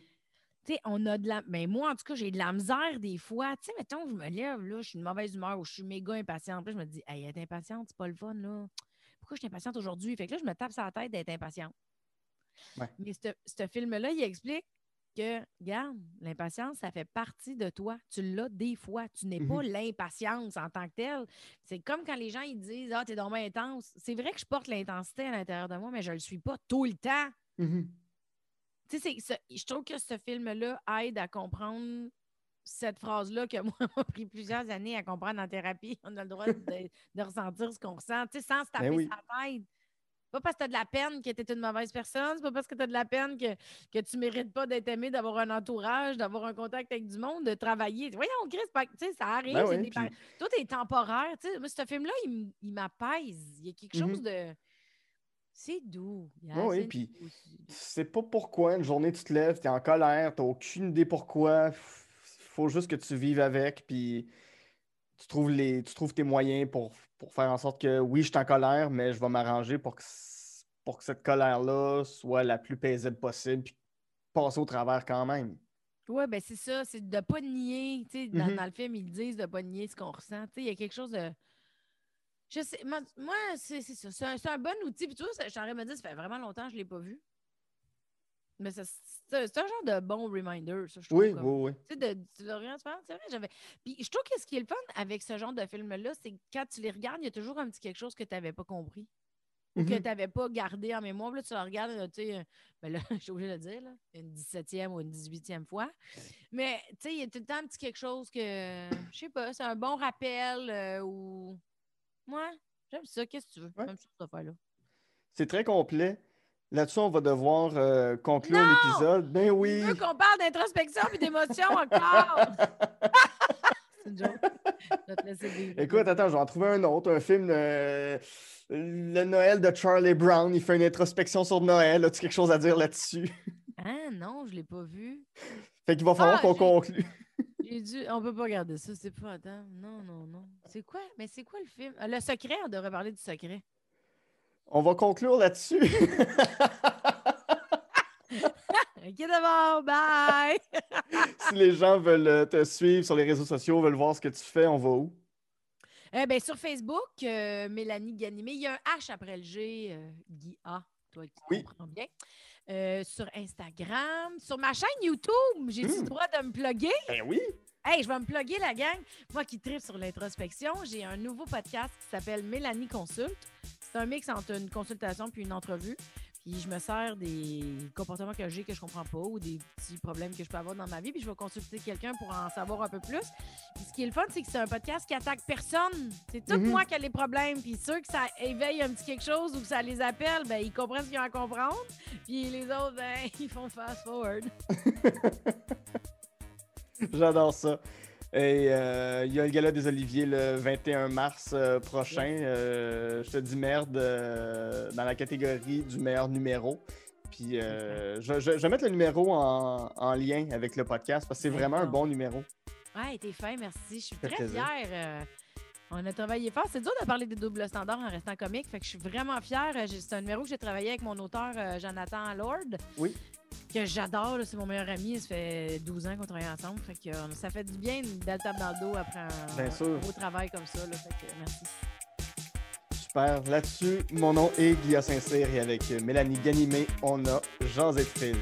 Tu sais, on a de la. Mais moi, en tout cas, j'ai de la misère des fois. Tu sais, mettons, je me lève, là, je suis de mauvaise humeur ou je suis méga impatiente. Puis là, je me dis, hey, être impatiente, c'est pas le fun, là. Pourquoi je suis impatiente aujourd'hui? Fait que là, je me tape sur la tête d'être impatiente. Ouais. Mais ce film-là, il explique que, regarde, l'impatience, ça fait partie de toi. Tu l'as des fois. Tu n'es pas l'impatience en tant que telle. C'est comme quand les gens ils disent Ah, t'es donc intense. C'est vrai que je porte l'intensité à l'intérieur de moi, mais je ne le suis pas tout le temps. Mhm. Tu sais, ce- je trouve que ce film-là aide à comprendre cette phrase-là que moi, (laughs) m'a pris plusieurs années à comprendre en thérapie. On a le droit de, (laughs) de ressentir ce qu'on ressent, tu sais, sans se taper Ben oui. sa tête. Pas parce que tu as de la peine que tu es une mauvaise personne, c'est pas parce que tu as de la peine que, que tu mérites pas d'être aimé, d'avoir un entourage, d'avoir un contact avec du monde, de travailler. Voyons, Chris, pas- tu sais, ça arrive. Ben oui, des puis- par- Tout est temporaire. tu sais. Moi, ce film-là, il, m'apaise. Il y a quelque chose Mhm. de. C'est doux. Yeah, Oui, puis- c'est pas pourquoi, une journée, tu te lèves, tu es en colère, tu aucune idée pourquoi. Il faut juste que tu vives avec, puis tu trouves, les, tu trouves tes moyens pour, pour faire en sorte que, oui, je suis en colère, mais je vais m'arranger pour que, pour que cette colère-là soit la plus paisible possible, puis passer au travers quand même. Oui, ben c'est ça, c'est de ne pas nier. Dans, Mhm. dans le film, ils disent de ne pas nier ce qu'on ressent. Il y a quelque chose de. Je sais, moi, moi, c'est ça. C'est un, bon outil. Puis tu vois, je suis en train de me dire, ça fait vraiment longtemps que je ne l'ai pas vu. Mais c'est un genre de bon reminder, ça, je trouve. Oui, comme- oui, oui. Tu sais, de, fais, Ah, c'est vrai, j'avais. Puis je trouve que ce qui est le fun avec ce genre de film-là, c'est que quand tu les regardes, il y a toujours un petit quelque chose que tu n'avais pas compris ou que Mhm. tu n'avais pas gardé en mémoire. Puis Là, tu le regardes, tu sais, ben là, (laughs) je suis obligée de le dire, là, une 17e ou une 18e fois. Mais tu sais, il y a tout le temps un petit quelque chose que, je sais pas, c'est un bon rappel euh, ou. Moi, j'aime ça. Qu'est-ce que tu veux? Ouais. Même ça, cette affaire-là. C'est très complet. Là-dessus, on va devoir euh, conclure l'épisode. Ben oui! Tu veux qu'on parle d'introspection puis d'émotion encore? (laughs) c'est une joke. Je vais te laisser vivre. Écoute, attends, je vais en trouver un autre, un film de Le Noël de Charlie Brown. Il fait une introspection sur Noël. As-tu quelque chose à dire là-dessus? (laughs) Ah non, je l'ai pas vu. Fait qu'il va falloir Ah, qu'on conclue. (laughs) J'ai dû. On peut pas regarder ça, c'est pas. Attends. Non, non, non. C'est quoi? Mais c'est quoi le film? Euh, Le secret, on devrait parler du secret. On va conclure là-dessus. (laughs) OK, d'abord, bye! (laughs) si les gens veulent euh, te suivre sur les réseaux sociaux, veulent voir ce que tu fais, on va où? Eh ben, sur Facebook, euh, Mélanie Ganimé, il y a un H après le G, euh, Guy A, toi qui Oui. comprends bien. Euh, sur Instagram, sur ma chaîne YouTube, j'ai Hmm. le droit de me plugger? Ben oui! Hey, je vais me plugger la gang. Moi qui tripe sur l'introspection, j'ai un nouveau podcast qui s'appelle Mélanie Consulte. C'est un mix entre une consultation puis une entrevue. Puis je me sers des comportements que j'ai que je comprends pas ou des petits problèmes que je peux avoir dans ma vie. Puis je vais consulter quelqu'un pour en savoir un peu plus. Puis ce qui est le fun, c'est que c'est un podcast qui attaque personne. C'est tout Mhm. moi qui ai les problèmes. Puis ceux que ça éveille un petit quelque chose ou que ça les appelle, ben ils comprennent ce qu'ils ont à comprendre. Puis les autres, ben (laughs) ils font fast forward. (laughs) J'adore ça. Et euh, il y a le gala des Oliviers le 21 mars euh, prochain. Euh, je te dis merde dans la catégorie du meilleur numéro. Puis je, je- je vais mettre le numéro en, en lien avec le podcast parce que c'est vraiment un bon numéro. Ouais, t'es fin, merci. Je suis très plaisir. fière. On a travaillé fort. C'est dur de parler des doubles standards en restant comique. Fait que je suis vraiment fière. C'est un numéro que j'ai travaillé avec mon auteur euh, Jonathan Lord. Oui. Que j'adore. C'est mon meilleur ami. Ça fait 12 ans qu'on travaille ensemble. Fait que euh, ça fait du bien une belle table dans le dos après un, Bien sûr. beau travail comme ça. là. Fait que merci. Super. Là-dessus, mon nom est Guillaume Saint-Cyr et avec Mélanie Ganimé, on a Jean film.